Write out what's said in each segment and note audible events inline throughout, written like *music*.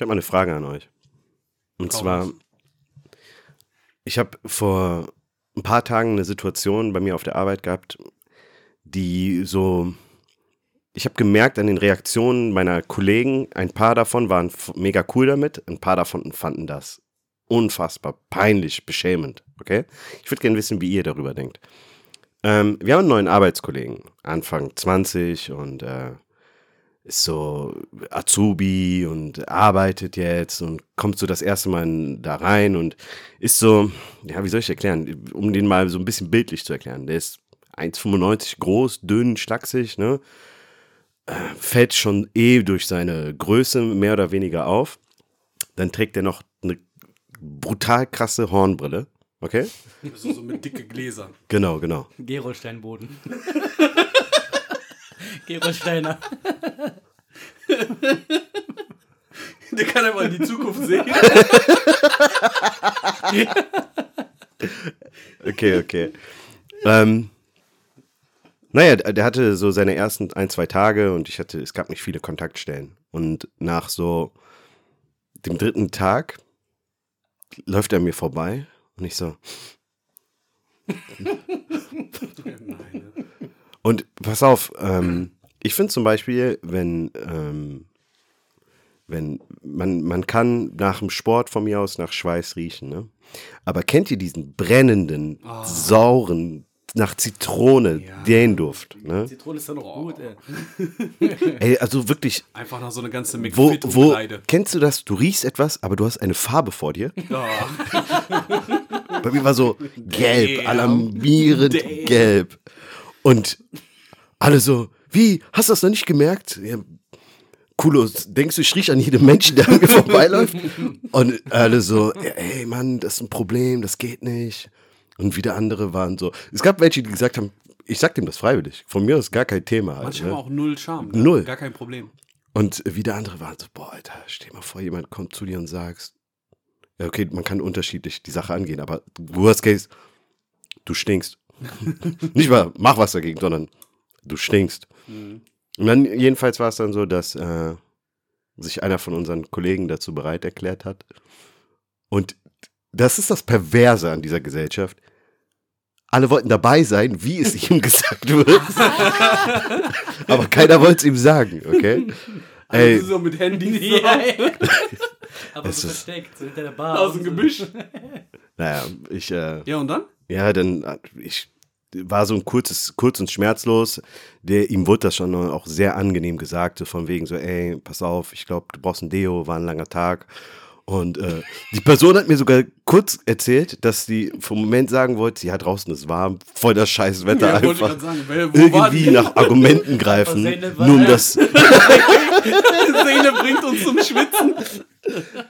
Ich habe mal eine Frage an euch. Und Hau zwar, ich habe vor ein paar Tagen eine Situation bei mir auf der Arbeit gehabt, die so, ich habe gemerkt an den Reaktionen meiner Kollegen, ein paar davon waren mega cool damit, ein paar davon fanden das unfassbar peinlich, beschämend. Okay? Ich würde gerne wissen, wie ihr darüber denkt. Ähm, wir haben einen neuen Arbeitskollegen, Anfang 20 und äh, ist so Azubi und arbeitet jetzt und kommt so das erste Mal da rein und ist so, ja, wie soll ich erklären, um den mal so ein bisschen bildlich zu erklären. Der ist 1,95 groß, dünn, schlaksig, ne? Äh, fällt schon eh durch seine Größe mehr oder weniger auf. Dann trägt er noch eine brutal krasse Hornbrille. Okay? So, so mit dicke Gläsern. Genau, genau. Gerolsteinboden. *laughs* Gerolsteiner. Der kann aber in die Zukunft sehen. *laughs* Okay, okay. ähm, naja, der der hatte so seine ersten ein, zwei Tage und ich hatte, es gab nicht viele Kontaktstellen. Und nach so dem dritten Tag läuft er mir vorbei und ich so. *laughs* Und pass auf, ähm, ich finde zum Beispiel, wenn, ähm, wenn man, man kann nach dem Sport von mir aus nach Schweiß riechen, ne? Aber kennt ihr diesen brennenden, sauren, nach Zitrone, Ja. den Duft, ne? Zitrone ist doch noch gut, ey. *laughs* Ey, also wirklich, Einfach noch so eine ganze wo, wo, kennst du das? Du riechst etwas, aber du hast eine Farbe vor dir. Ja. *laughs* Bei mir war so gelb, Damn. alarmierend Damn. gelb. Und alle so, wie, hast du das noch nicht gemerkt? Ja, Kulo, denkst du, ich riech an jedem Menschen, der an mir *laughs* vorbeiläuft? Und alle so, ey Mann, das ist ein Problem, das geht nicht. Und wieder andere waren so, es gab welche, die gesagt haben, ich sag dem das freiwillig. Von mir ist gar kein Thema. Halt, Manche ne? haben auch null Charme. Null. Gar kein Problem. Und wieder andere waren so, boah, Alter, stell mal vor, jemand kommt zu dir und sagst, ja, okay, man kann unterschiedlich die Sache angehen, aber worst case, du stinkst. *laughs* Nicht mal, mach was dagegen, sondern du stinkst. Mhm. Und dann, jedenfalls war es dann so, dass äh, sich einer von unseren Kollegen dazu bereit erklärt hat. Und das ist das Perverse an dieser Gesellschaft. Alle wollten dabei sein, wie es ihm *laughs* gesagt wird. Aber keiner wollte es ihm sagen, okay? Ey, Also so mit Handys *laughs* so. Ja, ey. Aber Es so ist- versteckt, so hinter der Bar. aus dem Gebüsch. *laughs* naja, ich, äh, Ja, und dann? ja, dann, äh, ich war so ein kurzes, kurz und schmerzlos. Der, ihm wurde das schon auch sehr angenehm gesagt, so von wegen so, ey, pass auf, ich glaube, du brauchst ein Deo, war ein langer Tag. Und äh, die Person hat mir sogar kurz erzählt, dass sie vom Moment sagen wollte, ja, draußen ist warm, voll das scheiß Wetter Ja, wollte ich einfach. sagen, wer- wo war Irgendwie die? nach Argumenten greifen, nur um das. *laughs* Seele bringt uns zum Schwitzen.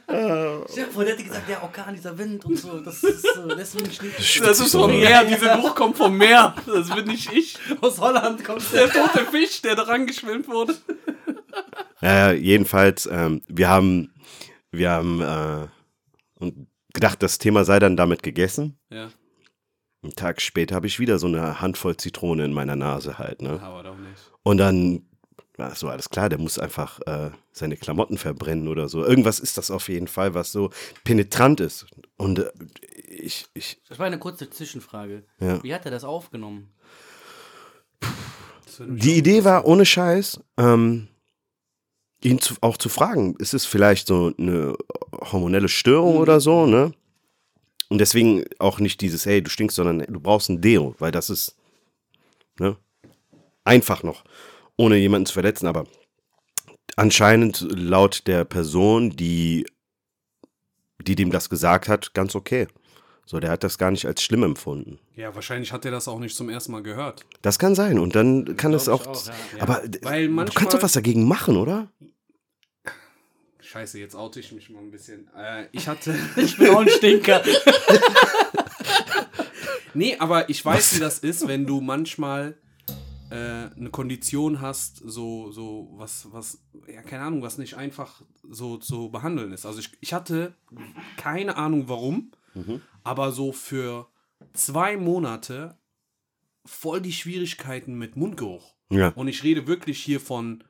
Ja, vorher hätte gesagt, der Orkan, dieser Wind und so. Das ist so, deswegen steht Das ist vom Meer. Diese Buch kommt vom Meer. Das bin nicht ich. aus Holland kommt Der tote Fisch, der dran geschwimmt wurde. *laughs* Ja, jedenfalls, ähm, wir haben, wir haben äh, gedacht, das Thema sei dann damit gegessen. Ja, Einen Tag später habe ich wieder so eine Handvoll Zitrone in meiner Nase halt, ne? aber doch nicht. Und dann war so alles klar, der muss einfach äh, seine Klamotten verbrennen oder so. Irgendwas ist das auf jeden Fall, was so penetrant ist. Und äh, ich, ich, Das war eine kurze Zwischenfrage. Ja. Wie hat er das aufgenommen? Die Idee war ohne Scheiß, ähm, ihn zu, auch zu fragen, ist es vielleicht so eine hormonelle Störung oder so, ne? Und deswegen auch nicht dieses, hey, du stinkst, sondern du brauchst ein Deo, weil das ist, ne? Einfach noch, ohne jemanden zu verletzen, aber anscheinend laut der Person, die, die dem das gesagt hat, ganz okay. So, der hat das gar nicht als schlimm empfunden. Ja, wahrscheinlich hat er das auch nicht zum ersten Mal gehört. Das kann sein und dann kann es auch, auch, ja. Ja, aber weil du manchmal- kannst doch was dagegen machen, oder? Scheiße, jetzt oute ich mich mal ein bisschen. Äh, ich hatte. *laughs* Ich bin auch ein Stinker. *laughs* Nee, aber ich weiß, wie das ist, wenn du manchmal äh, eine Kondition hast, so, so, was, was, ja, keine Ahnung, was nicht einfach so zu behandeln ist. Also ich, ich hatte keine Ahnung warum, aber so für zwei Monate voll die Schwierigkeiten mit Mundgeruch. Ja. Und ich rede wirklich hier von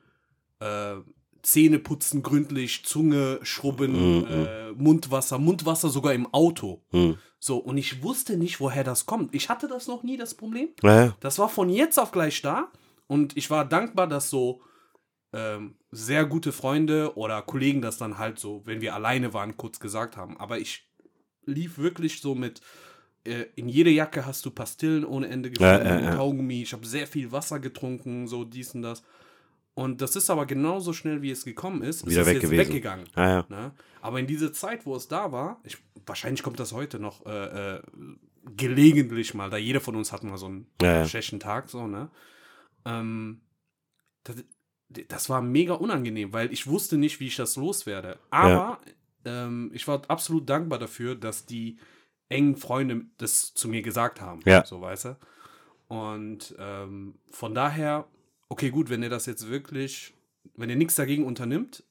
äh, Zähne putzen gründlich, Zunge schrubben, äh, Mundwasser, Mundwasser sogar im Auto. Hm. So, und ich wusste nicht, woher das kommt. Ich hatte das noch nie, das Problem. Ja. Das war von jetzt auf gleich da. Und ich war dankbar, dass so ähm, sehr gute Freunde oder Kollegen das dann halt so, wenn wir alleine waren, kurz gesagt haben. Aber ich lief wirklich so mit, äh, in jede Jacke hast du Pastillen ohne Ende gefunden, Ja, ja, ja. Kaugummi. Ich habe sehr viel Wasser getrunken, so dies und das. Und das ist aber genauso schnell, wie es gekommen ist, Wieder ist weg es jetzt gewesen. weggegangen. Ja, ja. Ne? Aber in dieser Zeit, wo es da war, ich, wahrscheinlich kommt das heute noch äh, äh, gelegentlich mal, da jeder von uns hat mal so einen ja. schlechten Tag, so, ne? Ähm, das, das war mega unangenehm, weil ich wusste nicht, wie ich das loswerde. Aber ähm, ich war absolut dankbar dafür, dass die engen Freunde das zu mir gesagt haben. Ja. So, weißt du? Und ähm, von daher, okay, gut, wenn ihr das jetzt wirklich, wenn ihr nichts dagegen unternimmt,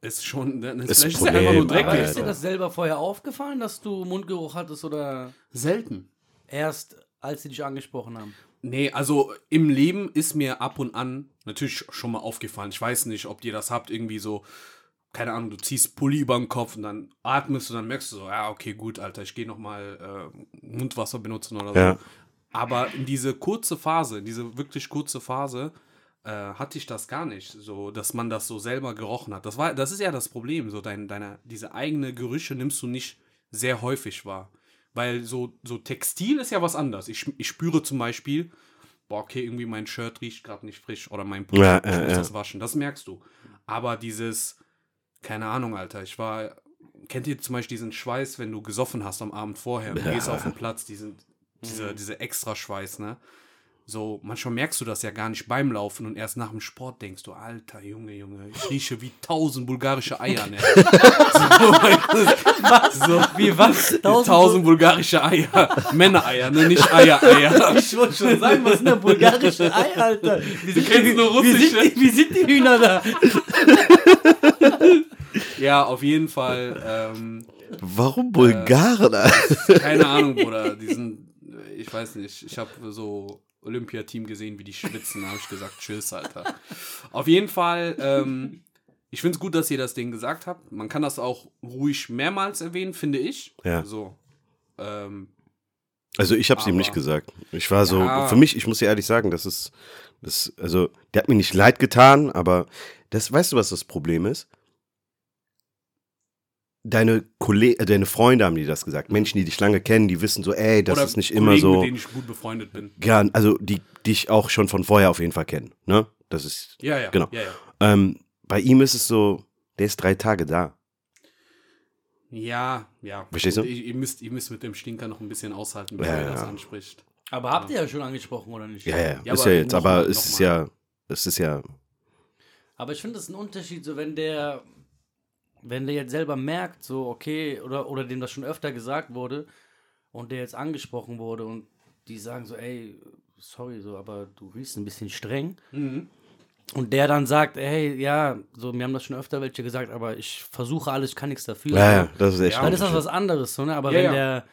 ist schon, dann ist, Ist ist er einfach nur Problem, Aber dreckig. ist dir das selber vorher aufgefallen, dass du Mundgeruch hattest oder Selten. erst als sie dich angesprochen haben? Nee, also im Leben ist mir ab und an natürlich schon mal aufgefallen. Ich weiß nicht, ob ihr das habt, irgendwie so, keine Ahnung, du ziehst Pulli über den Kopf und dann atmest und dann merkst du so, ja, okay, gut, Alter, ich gehe nochmal äh, Mundwasser benutzen oder so. Ja. Aber in diese kurze Phase, in diese wirklich kurze Phase, äh, hatte ich das gar nicht, so, dass man das so selber gerochen hat. Das war, das ist ja das Problem, so dein, deine, diese eigene Gerüche nimmst du nicht sehr häufig wahr. Weil so, so Textil ist ja was anderes. Ich, ich spüre zum Beispiel, boah, okay, irgendwie mein Shirt riecht gerade nicht frisch oder mein Pulli, Ja, ich muss ja. das waschen. Das merkst du. Aber dieses, keine Ahnung, Alter, ich war, kennt ihr zum Beispiel diesen Schweiß, wenn du gesoffen hast am Abend vorher und du gehst auf den *laughs* Platz, diesen, diese, diese extra Schweiß, ne? So, manchmal merkst du das ja gar nicht beim Laufen und erst nach dem Sport denkst du, Alter, Junge, Junge, ich rieche wie tausend bulgarische Eier, ne? *laughs* Was? So, Wie was? tausend, tausend bulgarische Eier. Männereier, ne? Nicht Eier-Eier. Ich wollte schon sagen, was sind denn bulgarische Ei, Alter? Wie sind, kennst nur wie, russische. sind die, wie sind die Hühner da? *laughs* *laughs* Ja, auf jeden Fall. Ähm, Warum Bulgaren? Alter? keine Ahnung, Bruder. Die sind, ich weiß nicht, ich habe so Olympiateam gesehen, wie die schwitzen. Da habe ich gesagt, tschüss, Alter. Auf jeden Fall, ähm, ich finde es gut, dass ihr das Ding gesagt habt. Man kann das auch ruhig mehrmals erwähnen, finde ich. Ja. So. Ähm, Also ich habe es ihm nicht gesagt. Ich war so, Ja. für mich, ich muss dir ehrlich sagen, das ist, das, also der hat mir nicht leid getan, aber das, weißt du, was das Problem ist? Deine Kollegen, äh, deine Freunde haben dir das gesagt. Menschen, die dich lange kennen, die wissen so, ey, das oder ist nicht Kollegen, immer so. mit denen ich gut befreundet bin. Ja, also die dich auch schon von vorher auf jeden Fall kennen. Ne? Das ist. Ja, ja. Genau. Ja, ja. Ähm, bei ihm ist es so, der ist drei Tage da. Ja, ja. Verstehst du? Ihr, ihr, müsst, ihr müsst mit dem Stinker noch ein bisschen aushalten, bis Ja, er das ja. anspricht. Aber habt ihr ja schon angesprochen, oder nicht? Ja, ja, Ja, ist aber ja jetzt, aber es ist ja, es ist ja, Aber ich finde, das ist ein Unterschied, so wenn der, wenn der jetzt selber merkt, so, okay, oder, oder dem das schon öfter gesagt wurde und der jetzt angesprochen wurde und die sagen so, ey, sorry, so, aber du riechst ein bisschen streng. Mhm. Und der dann sagt, hey, ja, so, mir haben das schon öfter welche gesagt, aber ich versuche alles, ich kann nichts dafür. ja, ja, das ist echt. Ja, Dann ist das was anderes, so, ne? Aber Ja, wenn ja. der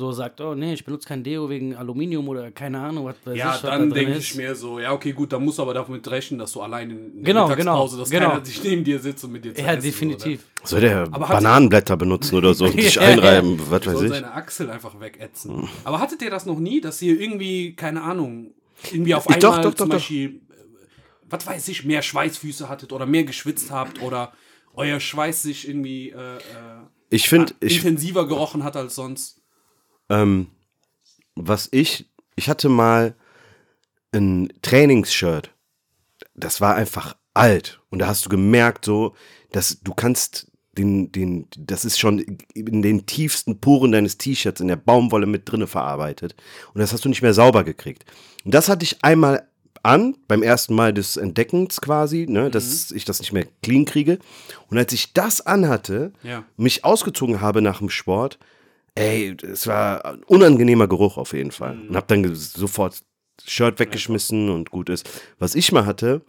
so sagt, oh nee, ich benutze kein Deo wegen Aluminium oder keine Ahnung, was weiß Ja, ich, was da dann denke ich mir so, ja, okay, gut, dann musst du aber damit rechnen, dass du allein in der Genau, Mittagspause, genau, dass genau. keiner sich neben dir sitzt und mit dir zu Ja, essen, definitiv. Soll der Aber Bananenblätter benutzen oder so und *laughs* sich Ja, einreiben, was So. weiß Soll ich. seine Achsel einfach wegätzen. Aber hattet ihr das noch nie, dass ihr irgendwie, keine Ahnung, irgendwie auf Ich- einmal doch, doch, zum doch, doch. Beispiel, äh, was weiß ich, mehr Schweißfüße hattet oder mehr geschwitzt habt oder euer Schweiß sich irgendwie äh, äh, Ich finde, ich, intensiver gerochen hat als sonst? Ähm, was ich, ich hatte mal ein Trainingsshirt. Das war einfach alt. Und da hast du gemerkt, so, dass du kannst den, den, das ist schon in den tiefsten Poren deines T-Shirts in der Baumwolle mit drinne verarbeitet. Und das hast du nicht mehr sauber gekriegt. Und das hatte ich einmal an, beim ersten Mal des Entdeckens quasi, ne, dass ich das nicht mehr clean kriege. Und als ich das anhatte, Ja. mich ausgezogen habe nach dem Sport, ey, es war ein unangenehmer Geruch auf jeden Fall. Und hab dann sofort Shirt weggeschmissen und gut ist. Was ich mal hatte,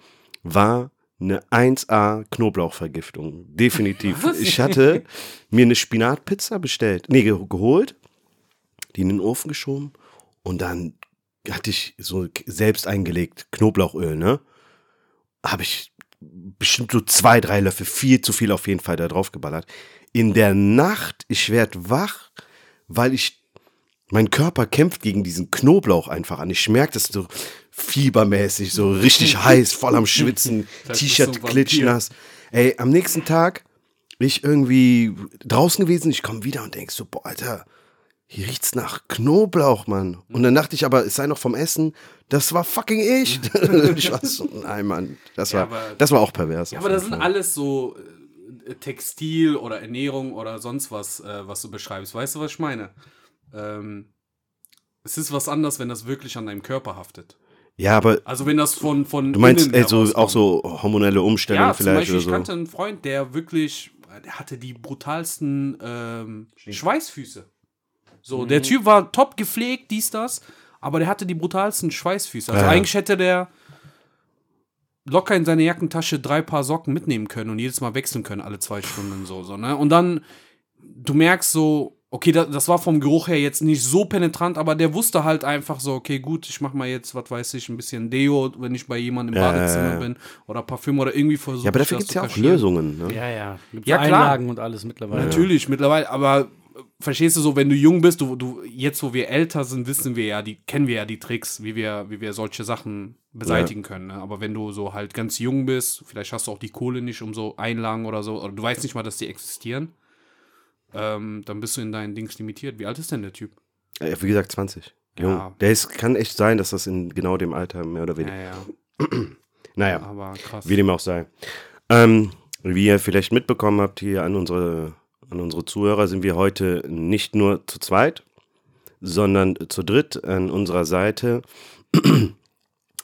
war eine 1A Knoblauchvergiftung. Definitiv. *laughs* Ich hatte mir eine Spinatpizza bestellt, nee, ge geholt, die in den Ofen geschoben und dann hatte ich so selbst eingelegt Knoblauchöl, ne? Habe ich bestimmt so zwei, drei Löffel, viel zu viel auf jeden Fall da drauf geballert. In der Nacht, ich werd wach, weil ich, mein Körper kämpft gegen diesen Knoblauch einfach an. Ich merke das so fiebermäßig, so richtig *laughs* heiß, voll am Schwitzen, T-Shirt so klitschnass. Ey, am nächsten Tag, ich irgendwie draußen gewesen, ich komme wieder und denk so, boah, Alter, hier riecht's nach Knoblauch, Mann. Und dann dachte ich aber, es sei noch vom Essen. Das war fucking ich. *laughs* ich war so, nein, Mann. Das Ja, war, aber- das war auch pervers. Ja, aber das sind alles so Textil oder Ernährung oder sonst was, äh, was du beschreibst. Weißt du, was ich meine? Ähm, es ist was anderes, wenn das wirklich an deinem Körper haftet. Ja, aber Also wenn das von von du meinst innen ey, so, herauskommt. auch so hormonelle Umstellungen ja, vielleicht Beispiel, ich oder kannte so. einen Freund, der wirklich, der hatte die brutalsten ähm, Schweißfüße. So, Mhm. der Typ war top gepflegt, dies, das, aber der hatte die brutalsten Schweißfüße. Also ja. eigentlich hätte der locker in seine Jackentasche drei Paar Socken mitnehmen können und jedes Mal wechseln können, alle zwei Stunden so, so ne? Und dann, du merkst so, okay, das, das war vom Geruch her jetzt nicht so penetrant, aber der wusste halt einfach so, okay, gut, ich mach mal jetzt, was weiß ich, ein bisschen Deo, wenn ich bei jemandem im Ja, Badezimmer ja, ja. bin oder Parfüm oder irgendwie versuche Ja, aber dafür das gibt's zu ja auch kaschieren. Lösungen. Ne? Ja, ja. Gibt's Ja, klar. Einlagen und alles mittlerweile. Natürlich, mittlerweile, aber verstehst du so, wenn du jung bist, du, du, jetzt wo wir älter sind, wissen wir ja, die, kennen wir ja die Tricks, wie wir, wie wir solche Sachen beseitigen können. Ne? Aber wenn du so halt ganz jung bist, vielleicht hast du auch die Kohle nicht, um so Einlagen oder so, oder du weißt nicht mal, dass die existieren, ähm, dann bist du in deinen Dings limitiert. Wie alt ist denn der Typ? Ja, wie gesagt, 20. Jung. Ja. Der ist, kann echt sein, dass das in genau dem Alter mehr oder Ja, weniger. ja, *clears throat* Naja, aber krass. wie dem auch sei. Ähm, wie ihr vielleicht mitbekommen habt hier an unsere, an unsere Zuhörer, sind wir heute nicht nur zu zweit, sondern zu dritt an unserer Seite *clears throat*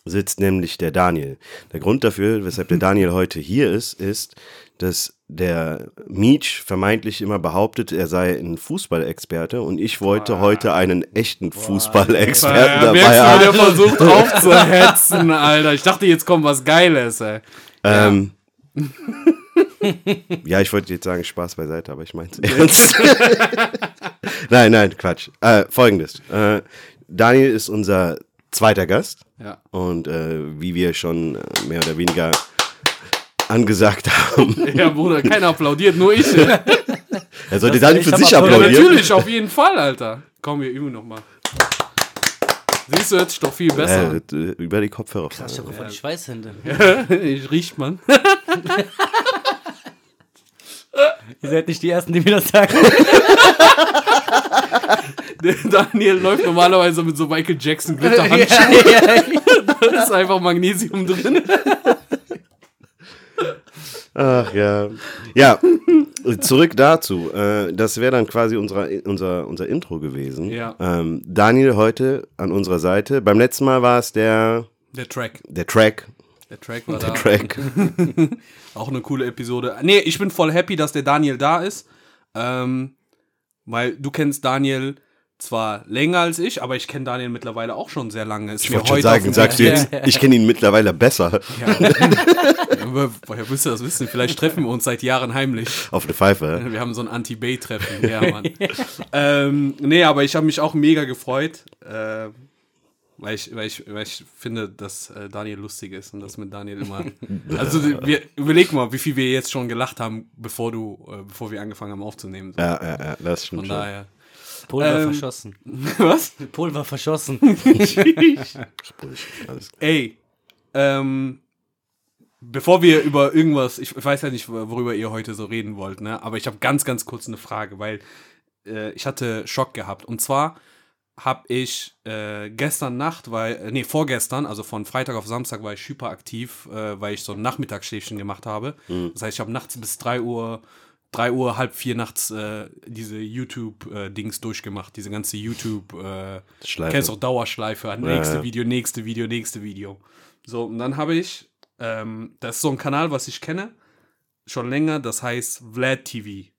sitzt nämlich der Daniel. Der Grund dafür, weshalb der Daniel heute hier ist, ist, dass der Meech vermeintlich immer behauptet, er sei ein Fußballexperte und ich wollte heute einen echten Fußballexperten dabei haben. der versucht *laughs* aufzuhetzen, Alter. Ich dachte, jetzt kommt was Geiles, ey. Ähm, ja, *laughs* *laughs* ich wollte jetzt sagen, Spaß beiseite, aber ich meine es ernst. *laughs* nein, nein, Quatsch. Äh, Folgendes. Äh, Daniel ist unser zweiter Gast Ja. und äh, wie wir schon äh, mehr oder weniger angesagt haben, *laughs* Ja, Bruder, keiner applaudiert, nur ich. Ja, er sollte Das- Daniel ich für sich applaudieren. natürlich, auf jeden Fall, Alter. Komm, wir üben nochmal. Siehst du, hört sich doch viel besser. Äh, über die Kopfhörer. Krass, ich hab voll die Schweißhände. ich riecht man. *laughs* Ihr seid nicht die Ersten, die mir das sagen. Der Daniel läuft normalerweise mit so Michael Jackson Glitterhandschuhen. ja, ja. Da ist einfach Magnesium drin. Ach ja. Ja, zurück dazu. Äh, das wäre dann quasi unser, unser, unser Intro gewesen. Ja. Ähm, Daniel heute an unserer Seite. Beim letzten Mal war es der, Der Track. der Track. Der Track war Der da. Track. *laughs* Auch eine coole Episode. Nee, ich bin voll happy, dass der Daniel da ist. Ähm, weil du kennst Daniel zwar länger als ich, aber ich kenne Daniel mittlerweile auch schon sehr lange. Ist Ich wollte schon sagen, sagst du jetzt, ich kenne ihn mittlerweile besser. Ja. Woher willst du das wissen? Vielleicht treffen wir uns seit Jahren heimlich. Auf eine Pfeife. Wir haben so ein Anti-Bay-Treffen. Ja, Mann. ähm, nee, aber ich habe mich auch mega gefreut, äh, weil, ich, weil, ich, weil ich finde, dass äh, Daniel lustig ist und das mit Daniel immer. *laughs* Also, wir, überleg mal, wie viel wir jetzt schon gelacht haben, bevor du, äh, bevor wir angefangen haben aufzunehmen. So. Ja, ja, ja, das Von stimmt schon. daher. Pulver Ähm, verschossen. *laughs* Was? Pulver verschossen. *laughs* Alles klar. Ey, ähm, bevor wir über irgendwas, ich weiß ja nicht, worüber ihr heute so reden wollt, ne? Aber ich habe ganz, ganz kurz eine Frage, weil äh, ich hatte Schock gehabt. Und zwar habe ich äh, gestern Nacht, weil, äh, nee, vorgestern, also von Freitag auf Samstag war ich hyperaktiv, äh, weil ich so ein Nachmittagsschläfchen gemacht habe. Das heißt, ich habe nachts bis 3 Uhr, 3 Uhr, halb vier nachts äh, diese YouTube-Dings durchgemacht, diese ganze YouTube- äh, Schleife. Kennst auch Dauerschleife, Ja, nächste ja. Video, nächste Video, nächste Video. So, und dann habe ich, ähm, das ist so ein Kanal, was ich kenne, schon länger, das heißt Vlad TV.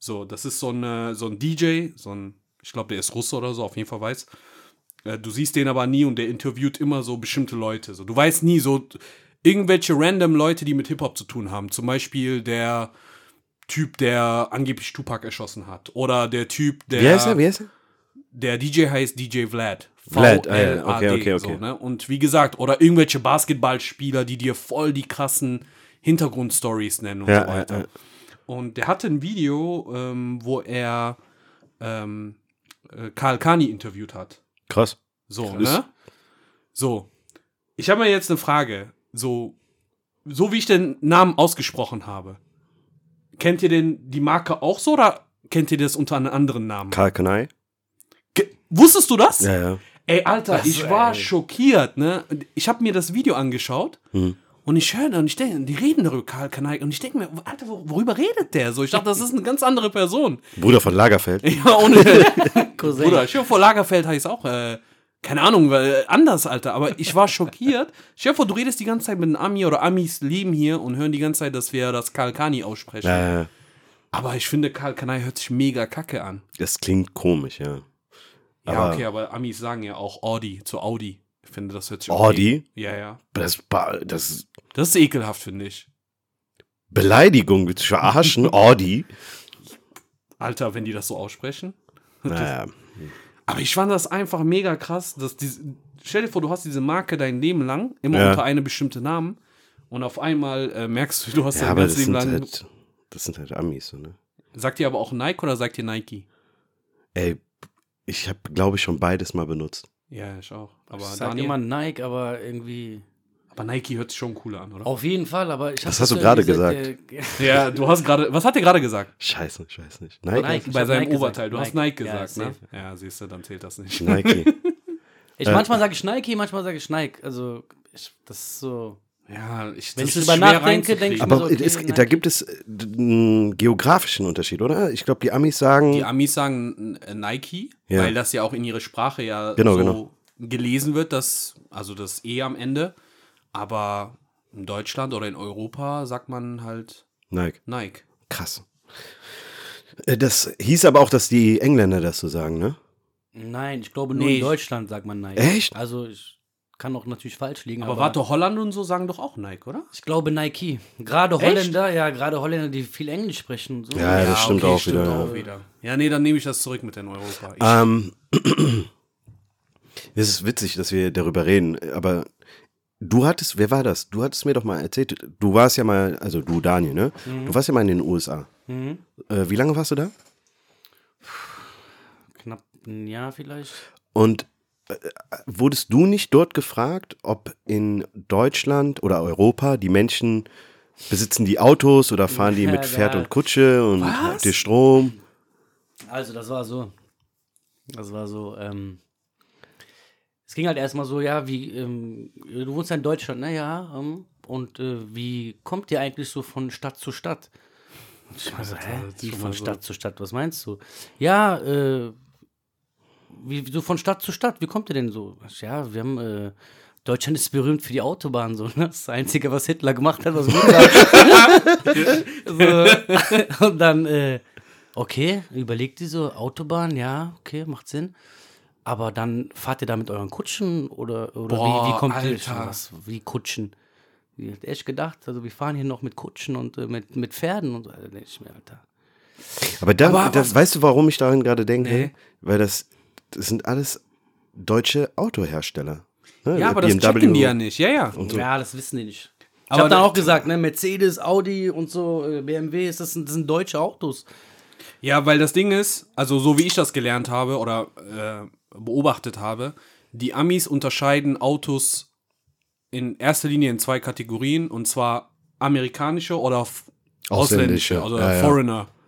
So, das ist so, eine, so ein DJ, so ein, ich glaube, der ist Russe oder so, auf jeden Fall weiß. Äh, du siehst den aber nie und der interviewt immer so bestimmte Leute. So, du weißt nie so irgendwelche random Leute, die mit Hip-Hop zu tun haben. Zum Beispiel der Typ, der angeblich Tupac erschossen hat. Oder der Typ, der. Wie heißt er? Wie heißt er? Der DJ heißt DJ Vlad. Vlad, ah okay, okay, okay. So, ne? Und wie gesagt, oder irgendwelche Basketballspieler, die dir voll die krassen Hintergrundstories nennen und Ja, so weiter. ja, ja. Und der hatte ein Video, ähm, wo er ähm, äh, Karl Kani interviewt hat. Krass. So, ne? So. Ich habe mir jetzt eine Frage. So, so wie ich den Namen ausgesprochen habe. Kennt ihr denn die Marke auch so oder kennt ihr das unter einem anderen Namen? Karl Kanai? Ge Wusstest du das? Ja, ja. Ey, Alter, Das, ich war ey. schockiert, ne? Ich habe mir das Video angeschaut Hm. Und ich höre und ich denke, die reden darüber, Karl Kanai, und ich denke mir, Alter, wor- worüber redet der so? Ich dachte, das ist eine ganz andere Person. Bruder von Lagerfeld. *laughs* Ja, ohne. *laughs* Cousin. Bruder, stell dir vor, Lagerfeld heißt auch, äh, keine Ahnung, weil, anders, Alter, aber ich war schockiert. Stell dir vor, du redest die ganze Zeit mit einem Ami oder Amis leben hier und hören die ganze Zeit, dass wir das Karl Kani aussprechen. Ja. Aber ich finde, Karl Kanai hört sich mega kacke an. Das klingt komisch, ja. Ja, Aber- okay, aber Amis sagen ja auch Audi zu Audi. Ich finde, das hört sich Audi? Ja, ja. Das, das ist Das ist ekelhaft, finde ich. Beleidigung, willst du verarschen? *laughs* Audi? Alter, wenn die das so aussprechen. Naja. Aber ich fand das einfach mega krass, dass die, stell dir vor, du hast diese Marke dein Leben lang, immer Ja. unter einem bestimmten Namen und auf einmal äh, merkst du, du hast Ja, dein ganzes Leben lang. halt, das sind halt Amis, so, ne? Sagt ihr aber auch Nike oder sagt ihr Nike? Ey, ich habe, glaube ich, schon beides mal benutzt. Ja, ich auch. Aber ich sag immer Nike, aber irgendwie. aber Nike hört sich schon cooler an, oder? Auf jeden Fall, aber ich hab Das hast du gerade irgendwie *laughs* Ja, du hast gerade, was hat er gerade gesagt? Scheiße, ich weiß nicht. Nike? Nike. Bei seinem Nike gesagt. Oberteil. Du hast Nike Nike. Ja, gesagt, ne? Ja, siehst du, dann zählt das nicht. Nike. Ich, manchmal sage ich Nike, manchmal sage ich Nike. Also, ich, das ist so. Ja, ich, Wenn das ich ist drüber nachdenke, denk ich Aber so, okay, Nike. da gibt es äh, einen geografischen Unterschied, oder? Ich glaube, die Amis sagen. Die Amis sagen äh, Nike, Ja. weil das ja auch in ihre Sprache ja Genau, so genau. gelesen wird, dass, also das E am Ende. Aber in Deutschland oder in Europa sagt man halt Nike. Nike. Krass. Äh, Das hieß aber auch, dass die Engländer das so sagen, ne? Nein, ich glaube nur Nee, in Deutschland sagt man Nike. Echt? Also, ich kann auch natürlich falsch liegen. Aber, warte, Holland und so sagen doch auch Nike, oder? Ich glaube Nike. Gerade Echt? Holländer, ja, gerade Holländer, die viel Englisch sprechen und so. Ja, das stimmt auch stimmt wieder, ja. auch wieder. Ja, nee, dann nehme ich das zurück mit den Europa. Ich, Ähm, *clears throat* es ist witzig, dass wir darüber reden, aber du hattest, wer war das? Du hattest mir doch mal erzählt, du warst ja mal, also du Daniel, ne? Du warst ja mal in den USA. Mhm. Äh, wie lange warst du da? Knapp ein Jahr vielleicht. Und wurdest du nicht dort gefragt, ob in Deutschland oder Europa die Menschen besitzen die Autos oder fahren die *laughs* mit Pferd und Kutsche und Was? ihr Strom? Also, das war so. Das war so, ähm. Es ging halt erstmal so, ja, wie, ähm, du wohnst ja in Deutschland, ne, ja, ähm, und äh, wie kommt ihr eigentlich so von Stadt zu Stadt? Ich war so, hä, schon von so. Stadt zu Stadt, was meinst du? Ja, äh, wie so von Stadt zu Stadt, wie kommt ihr denn so? Ja, wir haben, äh, Deutschland ist berühmt für die Autobahn, so, ne? Das Einzige, was Hitler gemacht hat, was gut war. *laughs* so, und dann, äh, okay, überlegt die so, Autobahn, ja, okay, macht Sinn. Aber dann fahrt ihr da mit euren Kutschen oder, oder wie, wie Boah, kommt ihr was, wie Kutschen? Ich hab echt gedacht, also wir fahren hier noch mit Kutschen und äh, mit, mit Pferden und so. Alter, denk ich mir, Alter. Aber, da, Aber das, weißt du, warum ich daran gerade denke? Nee. Weil das, das sind alles deutsche Autohersteller. Ne? ja, aber das BMW checken die ja nicht. Ja, ja. und so. Ja, das wissen die nicht. Ich Aber habe dann da- auch gesagt, ne, Mercedes, Audi und so, äh, BMW, ist das, sind, das sind deutsche Autos. Ja, weil das Ding ist, also so wie ich das gelernt habe oder äh, beobachtet habe, die Amis unterscheiden Autos in erster Linie in zwei Kategorien und zwar amerikanische oder ausländische, Ausländische, also ja, ja.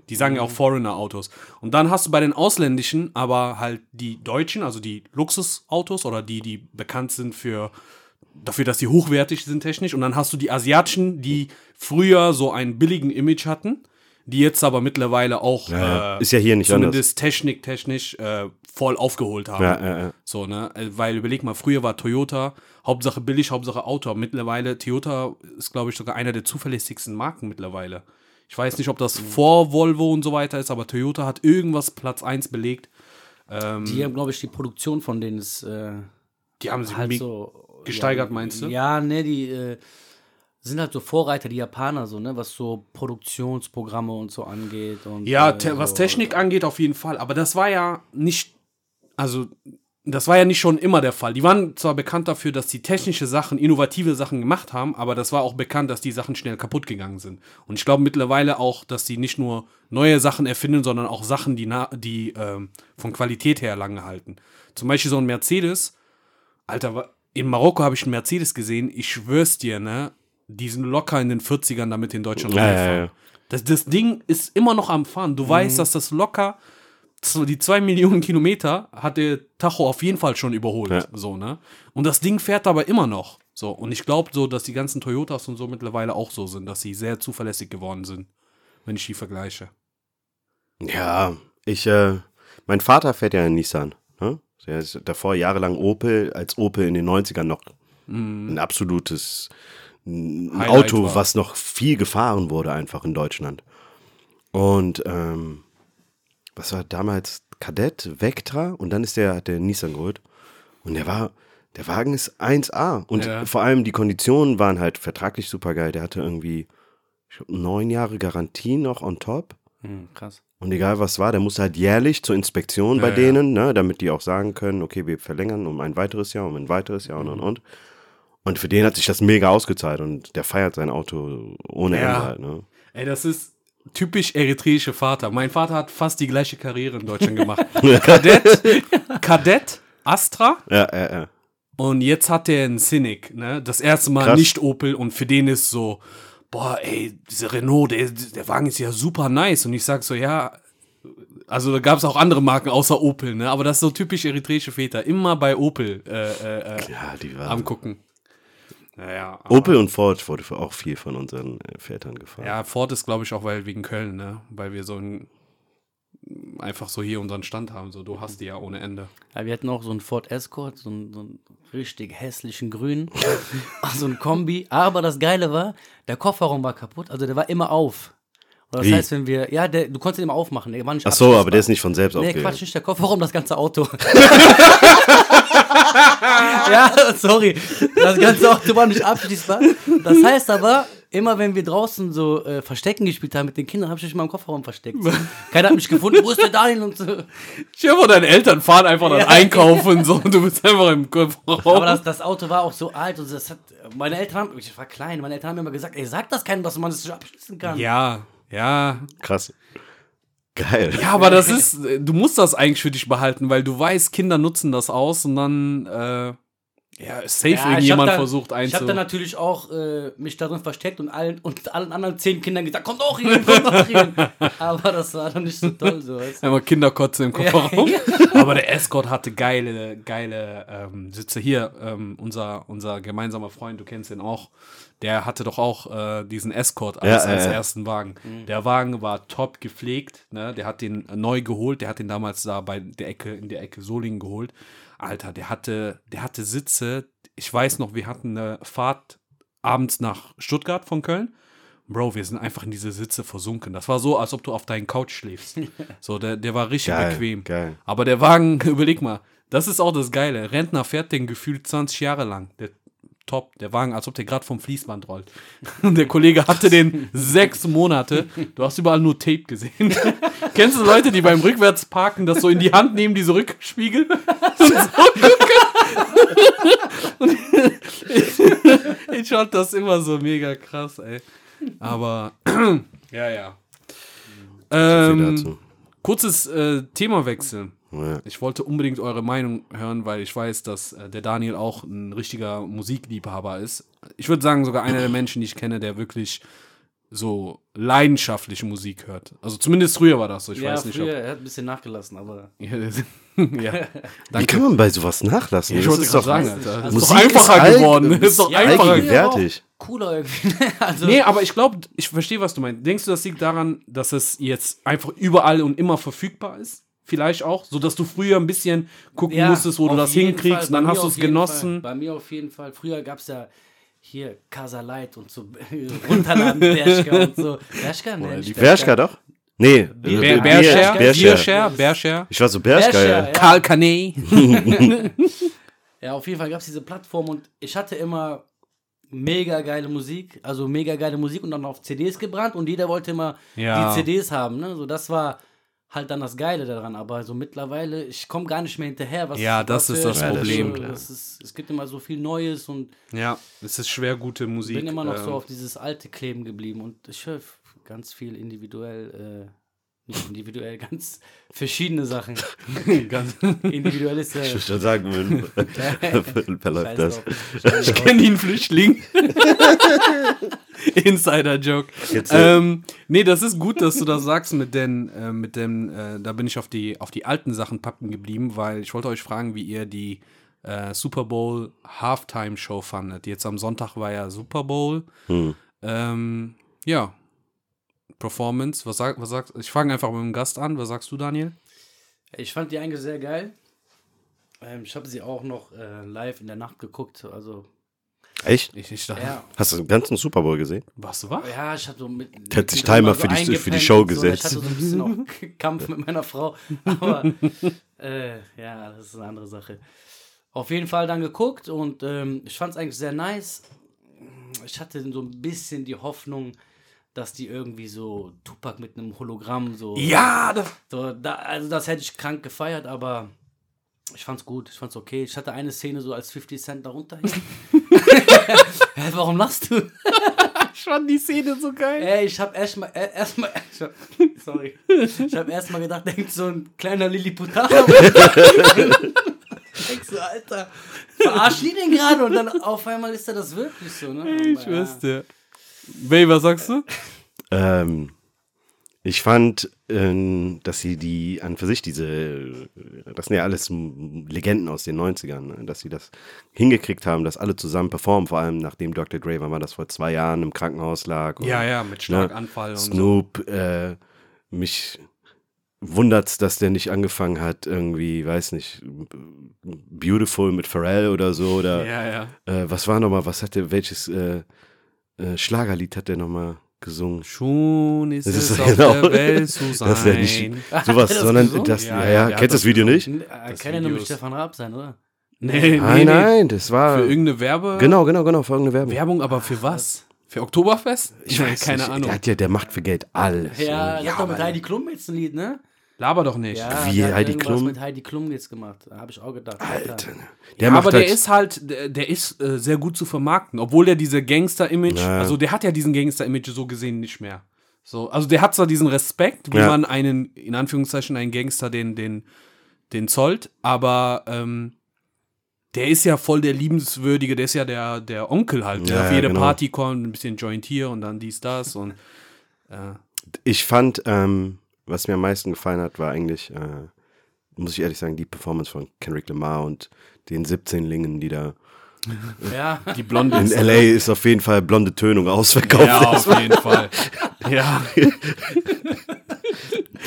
Die sagen ja auch Foreigner-Autos. Und dann hast du bei den ausländischen aber halt die deutschen, also die Luxusautos oder die, die bekannt sind für dafür, dass sie hochwertig sind technisch. Und dann hast du die asiatischen, die früher so einen billigen Image hatten, die jetzt aber mittlerweile auch Ja, äh, Ist ja hier nicht zumindest techniktechnisch äh, voll aufgeholt haben. Ja, ja, ja. So, ne? Weil überleg mal, früher war Toyota Hauptsache billig, Hauptsache Auto. Mittlerweile, Toyota ist, glaube ich, sogar einer der zuverlässigsten Marken mittlerweile. Ich weiß nicht, ob das Mhm. vor Volvo und so weiter ist, aber Toyota hat irgendwas Platz 1 belegt. Ähm, Die haben, glaube ich, die Produktion von denen ist äh, die haben sich halt so. gesteigert, ja, meinst du? Ja, ne, die äh, sind halt so Vorreiter, die Japaner, so, ne, was so Produktionsprogramme und so angeht. Und, Ja, äh, te was so. Technik angeht, auf jeden Fall. Aber das war ja nicht also das war ja nicht schon immer der Fall. Die waren zwar bekannt dafür, dass sie technische Sachen, innovative Sachen gemacht haben, aber das war auch bekannt, dass die Sachen schnell kaputt gegangen sind. Und ich glaube mittlerweile auch, dass sie nicht nur neue Sachen erfinden, sondern auch Sachen, die, die ähm, von Qualität her lange halten. Zum Beispiel so ein Mercedes. Alter, in Marokko habe ich einen Mercedes gesehen. Ich schwör's dir, ne? Die sind locker in den 40ern damit in Deutschland Ja, ja, ja. Das, das Ding ist immer noch am Fahren. Du weißt, dass das locker die zwei Millionen Kilometer hat der Tacho auf jeden Fall schon überholt. Ja. So, ne? Und das Ding fährt aber immer noch. So, und ich glaube so, dass die ganzen Toyotas und so mittlerweile auch so sind, dass sie sehr zuverlässig geworden sind, wenn ich die vergleiche. Ja, ich, äh, mein Vater fährt ja einen Nissan. Ne? Der ist davor jahrelang Opel, als Opel in den 90ern noch ein absolutes ein Auto, war. was noch viel gefahren wurde, einfach in Deutschland. Und ähm, was war damals Kadett, Vectra und dann ist der, hat der Nissan geholt. Und der war, der Wagen ist 1A. Und Ja. vor allem die Konditionen waren halt vertraglich super geil. Der hatte irgendwie ich glaub, neun Jahre Garantie noch on top. Hm, krass. Und egal was war, der musste halt jährlich zur Inspektion bei Ja, ja. denen, ne, damit die auch sagen können, okay, wir verlängern um ein weiteres Jahr, um ein weiteres Jahr und Mhm. und und. Und für den hat sich das mega ausgezahlt und der feiert sein Auto ohne Ja. Ende halt, ne? Ey, das ist typisch eritreische Vater. Mein Vater hat fast die gleiche Karriere in Deutschland gemacht. *laughs* Kadett, *laughs* Kadett, Astra Ja, ja, ja. und jetzt hat er einen Cynic, ne? Das erste Mal Krass. nicht Opel und für den ist so, boah, ey, dieser Renault, der, der Wagen ist ja super nice. Und ich sag so, ja, also da gab es auch andere Marken außer Opel, ne? Aber das ist so typisch eritreische Väter. Immer bei Opel äh, äh, äh, Ja, die war. am gucken. Naja, Opel und Ford wurde für auch viel von unseren äh, Vätern gefahren. Ja, Ford ist, glaube ich, auch weil wegen Köln, ne? Weil wir so ein einfach so hier unseren Stand haben. So, du hast die ja ohne Ende. Ja, wir hatten auch so einen Ford Escort, so einen, so einen richtig hässlichen Grün. *laughs* so ein Kombi. Aber das Geile war, der Kofferraum war kaputt, also der war immer auf. Und das Wie? heißt, wenn wir, ja, der, du konntest ihn immer aufmachen, der war nicht Ach so, aber der ist nicht von selbst Nee, aufgegangen. Quatsch, nicht der Kofferraum, das ganze Auto. *laughs* *laughs* *laughs* ja, sorry. Das ganze Auto war nicht abschließbar. Das heißt aber, immer wenn wir draußen so äh, Verstecken gespielt haben mit den Kindern, habe ich mich mal im Kofferraum versteckt. So. Keiner hat mich gefunden, wo ist der Daniel und so. Ich hoffe, deine Eltern fahren einfach dann Ja. einkaufen und so und du bist einfach im Kofferraum. Aber das, das Auto war auch so alt und das hat, meine Eltern haben, ich war klein, meine Eltern haben mir immer gesagt, ey, sag das keinem, dass man das nicht abschließen kann. ja, ja. Krass. Geil. Ja, aber das ist, du musst das eigentlich für dich behalten, weil du weißt, Kinder nutzen das aus und dann, äh, ja, safe Ja, ich irgendjemand dann- versucht Ich einzu... habe dann natürlich auch äh, mich darin versteckt und allen, und allen anderen zehn Kindern gesagt, kommt auch hier, kommt auch hier. *laughs* Aber das war dann nicht so toll, so. Weißt du? Einmal Kinderkotze im Kofferraum. Ja. *laughs* Aber der Escort hatte geile, geile ähm, Sitze. Hier, ähm, unser, unser gemeinsamer Freund, du kennst ihn auch, der hatte doch auch äh, diesen Escort als, Ja, als ersten Wagen. Der Wagen war top gepflegt, ne? Der hat den neu geholt, der hat den damals da bei der Ecke, in der Ecke Solingen geholt. Alter, der hatte, der hatte Sitze. Ich weiß noch, wir hatten eine Fahrt abends nach Stuttgart von Köln. Bro, wir sind einfach in diese Sitze versunken. Das war so, als ob du auf deinen Couch schläfst. *laughs* So, der, der war richtig Geil, bequem. geil. Aber der Wagen, *laughs* überleg mal, das ist auch das Geile. Rentner fährt den gefühlt 20 Jahre lang. Der top, der Wagen, als ob der gerade vom Fließband rollt. *laughs* Und der Kollege hatte den sechs Monate. Du hast überall nur Tape gesehen. *laughs* Kennst du Leute, die beim Rückwärtsparken das so in die Hand nehmen, diese Rückspiegel? *laughs* Und so. Und ich fand das immer so mega krass, ey. Aber, ja, ja. Ähm, kurzes äh, Themawechsel. Ja. Ich wollte unbedingt eure Meinung hören, weil ich weiß, dass äh, der Daniel auch ein richtiger Musikliebhaber ist. Ich würde sagen, sogar einer der Menschen, die ich kenne, der wirklich so leidenschaftliche Musik hört. Also zumindest früher war das so. Ich ja, weiß nicht, früher, er hat ein bisschen nachgelassen, aber. ob. ja, *laughs* *laughs* Wie kann man bei sowas nachlassen? Ich Das wollte ist gerade doch- sagen, Alter. Ist Musik doch einfacher ist alt- geworden. Das ist doch Ja, einfacher geworden. Cooler irgendwie. *laughs* also, Nee, aber ich glaube, ich verstehe, was du meinst. Denkst du, das liegt daran, dass es jetzt einfach überall und immer verfügbar ist? Vielleicht auch, so dass du früher ein bisschen gucken ja, musstest, wo du das hinkriegst Fall. und dann hast du es genossen. Fall. Bei mir auf jeden Fall. Früher gab es ja hier Casa Light und so *laughs* runterladen, Bershka und so. Bershka? Nicht Bershka doch? Nee, Bier- äh, Bärshare. Ich war so Bershka, Bershka, ja. ja. Karl Kané. *laughs* Ja, auf jeden Fall gab es diese Plattform und ich hatte immer mega geile Musik, also mega geile Musik und dann auf CDs gebrannt und jeder wollte immer Ja. die CDs haben, ne? So das war halt dann das Geile daran. Aber so mittlerweile, ich komme gar nicht mehr hinterher. Was Ja, das ist das was Problem. Das ist, es gibt immer so viel Neues und Ja, es ist schwer, gute Musik. ich bin immer noch so ähm, auf dieses alte kleben geblieben und ich höre ganz viel individuell, äh, nicht individuell, ganz verschiedene Sachen. *laughs* ganz individuell ist ja. Ich würde schon sagen, wenn, *laughs* verläuft das. Ich kenne ihn Flüchtling. *laughs* Insider-Joke. Äh, Ähm, nee, das ist gut, dass du das sagst mit den, äh, mit dem, äh, da bin ich auf die, auf die alten Sachen packen geblieben, weil ich wollte euch fragen, wie ihr die äh, Super Bowl Halftime Show fandet. Jetzt am Sonntag war ja Super Bowl. Hm. Ähm, ja. Performance, was, sag, was sagst Ich fange einfach mit dem Gast an. Was sagst du, Daniel? Ich fand die eigentlich sehr geil. Ähm, ich habe sie auch noch äh, live in der Nacht geguckt. Also, Echt? Ich, ich dachte, ja. Hast du den ganzen Super Bowl gesehen? was du wach? Ja, ich hatte so mit. Der hat sich Timer immer für die- für die Show so. gesetzt. Ich hatte so ein bisschen auch *laughs* Kampf mit meiner Frau. *laughs* Aber äh, ja, das ist eine andere Sache. Auf jeden Fall dann geguckt und ähm, ich fand es eigentlich sehr nice. Ich hatte so ein bisschen die Hoffnung, dass die irgendwie so Tupac mit einem Hologramm so. Ja, das, So, da, also das hätte ich krank gefeiert, aber ich fand's gut, ich fand's okay. Ich hatte eine Szene so als 50 Cent darunter. hing. *laughs* Warum lachst du? ich fand die Szene so geil. Ey, ich hab erstmal, äh, erstmal, sorry. Ich hab erstmal gedacht, denkt so ein kleiner Lilliputaner. Denkst du, Alter, verarsch die den gerade? Und dann auf einmal ist er das wirklich so, ne? Ich Aber, ja. Baby, was sagst du? Ähm, ich fand, ähm, dass sie die an für sich diese, das sind ja alles Legenden aus den 90ern, ne? dass sie das hingekriegt haben, dass alle zusammen performen, vor allem nachdem Dr. Dre, wann war das, vor zwei Jahren im Krankenhaus lag. und, Ja, ja, mit Schlaganfall und so. Snoop, äh, mich wundert's, dass der nicht angefangen hat, irgendwie, weiß nicht, Beautiful mit Pharrell oder so, oder Ja, ja. äh, was war nochmal, was hat der, welches äh, äh, Schlagerlied hat der nochmal gesungen? Schon ist Das es ist auf *laughs* genau- der Welt zu *laughs* sein. Das ist ja nicht sowas, *laughs* das sondern gesungen? das, Ja, ja, ja, ja, kennst du das Video nicht? Das Kann ja Video nur mit Stefan Raab sein, oder? Nee, nee, Nein, nee. nein, das war, Für irgendeine Werbe genau, genau, genau, für irgendeine Werbung. Werbung, aber für was? Für Oktoberfest? Ich weiß keine nicht, Ahnung. Der, hat ja, der macht für Geld alles. Ja, der hat doch mit Heidi Klum jetzt ein Lied, ne? Laber doch nicht. Ja, Wie der hat Heidi Klum? mit Heidi Klum jetzt gemacht. Da habe ich auch gedacht. Alter. Alter. Der ja, macht aber der halt, ist halt, der, der ist äh, sehr gut zu vermarkten, obwohl der diese Gangster-Image, Ja. also der hat ja diesen Gangster-Image so gesehen nicht mehr. So, also der hat zwar diesen Respekt, wie Ja. man einen, in Anführungszeichen, einen Gangster den, den, den zollt, aber ähm, der ist ja voll der liebenswürdige, der ist ja der, der Onkel halt, der Ja, auf jede genau. Party kommt, ein bisschen Joint hier und dann dies, das und äh, ich fand, ähm, was mir am meisten gefallen hat, war eigentlich, äh, muss ich ehrlich sagen, die Performance von Kendrick Lamar und den 17-Lingen, die da *laughs* Ja, die Blonde in LA ist auf jeden Fall blonde Tönung ausverkauft. Ja, auf jeden Fall. *laughs* Ja. *laughs*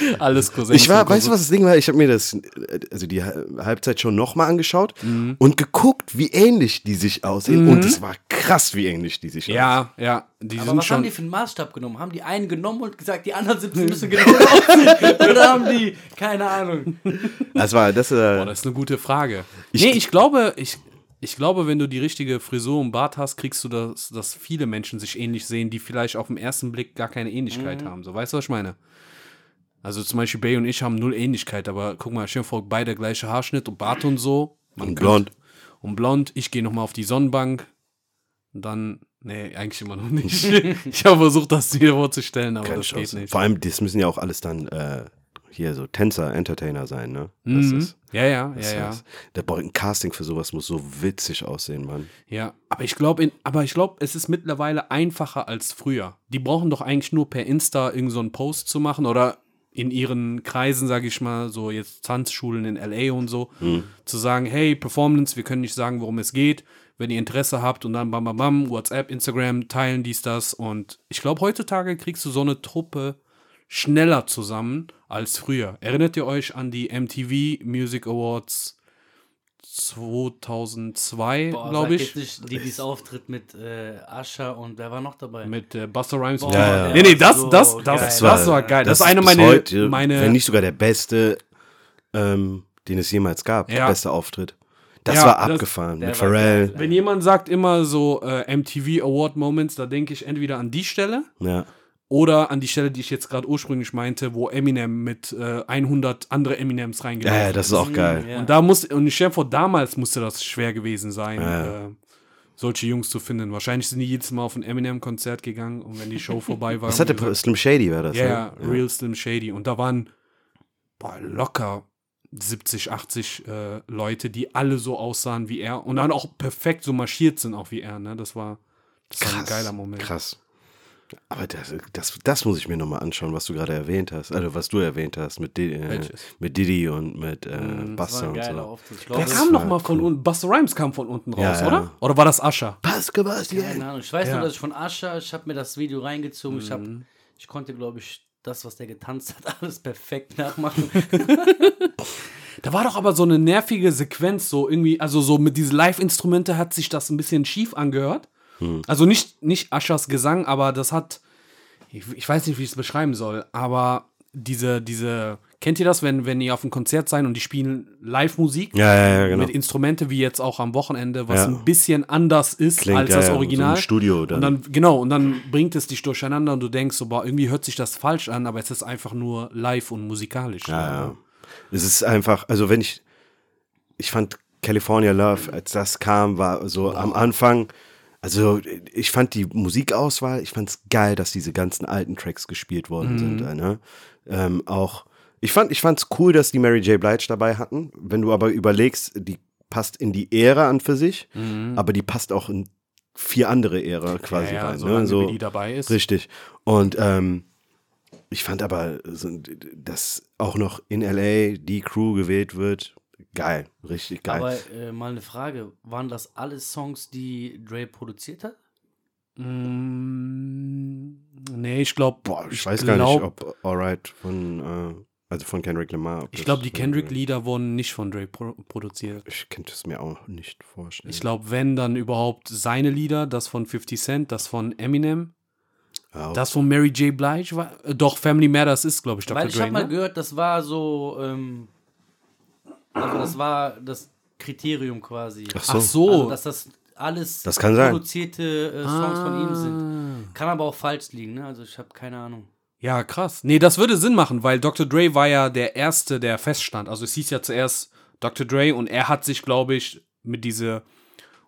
*laughs* Alles Cousins. Ich war, weißt du, was das Ding war? Ich habe mir das, äh, also die Halbzeit schon nochmal angeschaut Mhm. und geguckt, wie ähnlich die sich aussehen. Und es war krass, wie ähnlich die sich aussehen. Ja, ja. Die aber sind was haben die für einen Maßstab genommen? Haben die einen genommen und gesagt, die anderen 17 müssen *laughs* genau aussehen? Oder haben die, keine Ahnung. Das war, das, Boah, äh, das ist eine gute Frage. Ich- nee, ich glaube, ich, ich glaube, wenn du die richtige Frisur und Bart hast, kriegst du das, dass viele Menschen sich ähnlich sehen, die vielleicht auf den ersten Blick gar keine Ähnlichkeit haben. So, weißt du, was ich meine? Also zum Beispiel Bay und ich haben null Ähnlichkeit, aber guck mal, dir vor, beide gleiche Haarschnitt und Bart und so. Man Und blond. Und blond. Ich gehe nochmal auf die Sonnenbank. Und dann, nee, eigentlich immer noch nicht. *laughs* ich habe versucht, das dir vorzustellen, aber keine das geht Chance. nicht. Vor allem, das müssen ja auch alles dann äh, hier so Tänzer, Entertainer sein, ne? Das Mhm. ist, Ja, ja, ja, ja. der ein Casting für sowas muss so witzig aussehen, Mann. Ja, aber ich glaube, aber ich glaube, es ist mittlerweile einfacher als früher. Die brauchen doch eigentlich nur per Insta irgend so einen Post zu machen oder in ihren Kreisen, sage ich mal, so jetzt Tanzschulen in LA und so, zu sagen, hey, Performance, wir können nicht sagen, worum es geht. Wenn ihr Interesse habt und dann bam bam bam, WhatsApp, Instagram, teilen dies, das. Und ich glaube, heutzutage kriegst du so eine Truppe schneller zusammen als früher. Erinnert ihr euch an die MTV Music Awards 2002, Boah, glaube ich? nicht Didis Auftritt mit äh, Ascha und wer war noch dabei? Mit äh, Buster Rhymes. Boah, Ja, ja. Nee, nee, das, so das, das, geil. das, war, geil. Das, ist eine meiner, heute, meine wenn nicht sogar der beste, ähm, den es jemals gab, Ja. der beste Auftritt. Das Ja, war das- abgefahren der mit war Pharrell. Wenn jemand sagt immer so äh, MTV Award Moments, da denke ich entweder an die Stelle Ja. Oder an die Stelle, die ich jetzt gerade ursprünglich meinte, wo Eminem mit äh, 100 andere Eminems Ja, reingelaufen ja, das ist auch geil. Ja. Und da muss, und ich stelle mir vor, damals musste das schwer gewesen sein, Ja. äh, solche Jungs zu finden. Wahrscheinlich sind die jedes Mal auf ein Eminem-Konzert gegangen und wenn die Show *laughs* vorbei war. Was hatte gesagt, Slim Shady war das? ja, ne? ja, Real Slim Shady. Und da waren boah, locker 70, 80 äh, Leute, die alle so aussahen wie er und dann auch perfekt so marschiert sind, auch wie er. Ne? Das war, das war ein geiler Moment. Krass. Aber das, das, das muss ich mir nochmal anschauen, was du gerade erwähnt hast. Also, was du erwähnt hast mit, Di äh, mit Diddy und mit äh, Das war Buster und so. Auftritt. Der kam noch war mal von unten. Buster Rhymes kam von unten raus, Ja, ja. oder? Oder war das Ascher? Bastian. keine Ahnung. Ich weiß Ja. nur, dass ich von Ascha, ich habe mir das Video reingezogen. Ich, hab, Mhm. ich konnte, glaube ich, das, was der getanzt hat, *laughs* alles perfekt nachmachen. *laughs* Da war doch aber so eine nervige Sequenz, so irgendwie, also so mit diesen Live-Instrumente hat sich das ein bisschen schief angehört. Also nicht, nicht Aschers Gesang, aber das hat, ich, ich weiß nicht, wie ich es beschreiben soll, aber diese, diese, kennt ihr das, wenn, wenn ihr auf einem Konzert seid und die spielen Live-Musik? Ja, ja, ja, genau. Mit Instrumente wie jetzt auch am Wochenende, was ein bisschen anders ist Klingt, als das so Original. im Studio dann. Und dann, genau, und dann bringt es dich durcheinander und du denkst so, boah, irgendwie hört sich das falsch an, aber es ist einfach nur live und musikalisch. Ja, ja. Es ist einfach, also wenn ich, ich fand California Love, als das kam, war so am Anfang, also ich fand die Musikauswahl, ich fand es geil, dass diese ganzen alten Tracks gespielt worden sind. äh, Ne? Ähm, auch, ich fand ich fand's cool, dass die Mary J. Blige dabei hatten. Wenn du aber überlegst, die passt in die Ära an für sich, aber die passt auch in vier andere Ära quasi ja, ja, rein. ne? so, wie die dabei ist. Richtig. Und ähm, ich fand aber, dass auch noch in LA die Crew gewählt wird, geil, richtig geil. Aber äh, mal eine Frage: Waren das alles Songs, die Dre produziert hat? Mm, nee, ich glaube, Boah, ich, weiß gar nicht, ob Alright von, äh, also von Kendrick Lamar. Ich glaube, die Kendrick-Lieder wurden nicht von Dre pro produziert. Ich könnte es mir auch nicht vorstellen. Ich glaube, wenn, dann überhaupt seine Lieder, das von 50 Cent, das von Eminem, Ja, das von Mary J. Blige war. Äh, doch, Family Matters ist, glaube ich, Dr. Weil ich habe mal Ne? gehört, das war so, ähm, also das war das Kriterium quasi. Ach so. Ach so. Also, dass das alles Das kann sein. produzierte äh, Songs von ihm Ah. sind. Kann aber auch falsch liegen, ne? Also ich habe keine Ahnung. Ja, krass. Nee, das würde Sinn machen, weil Dr. Dre war ja der Erste, der feststand. Also es hieß ja zuerst Dr. Dre und er hat sich, glaube ich, mit dieser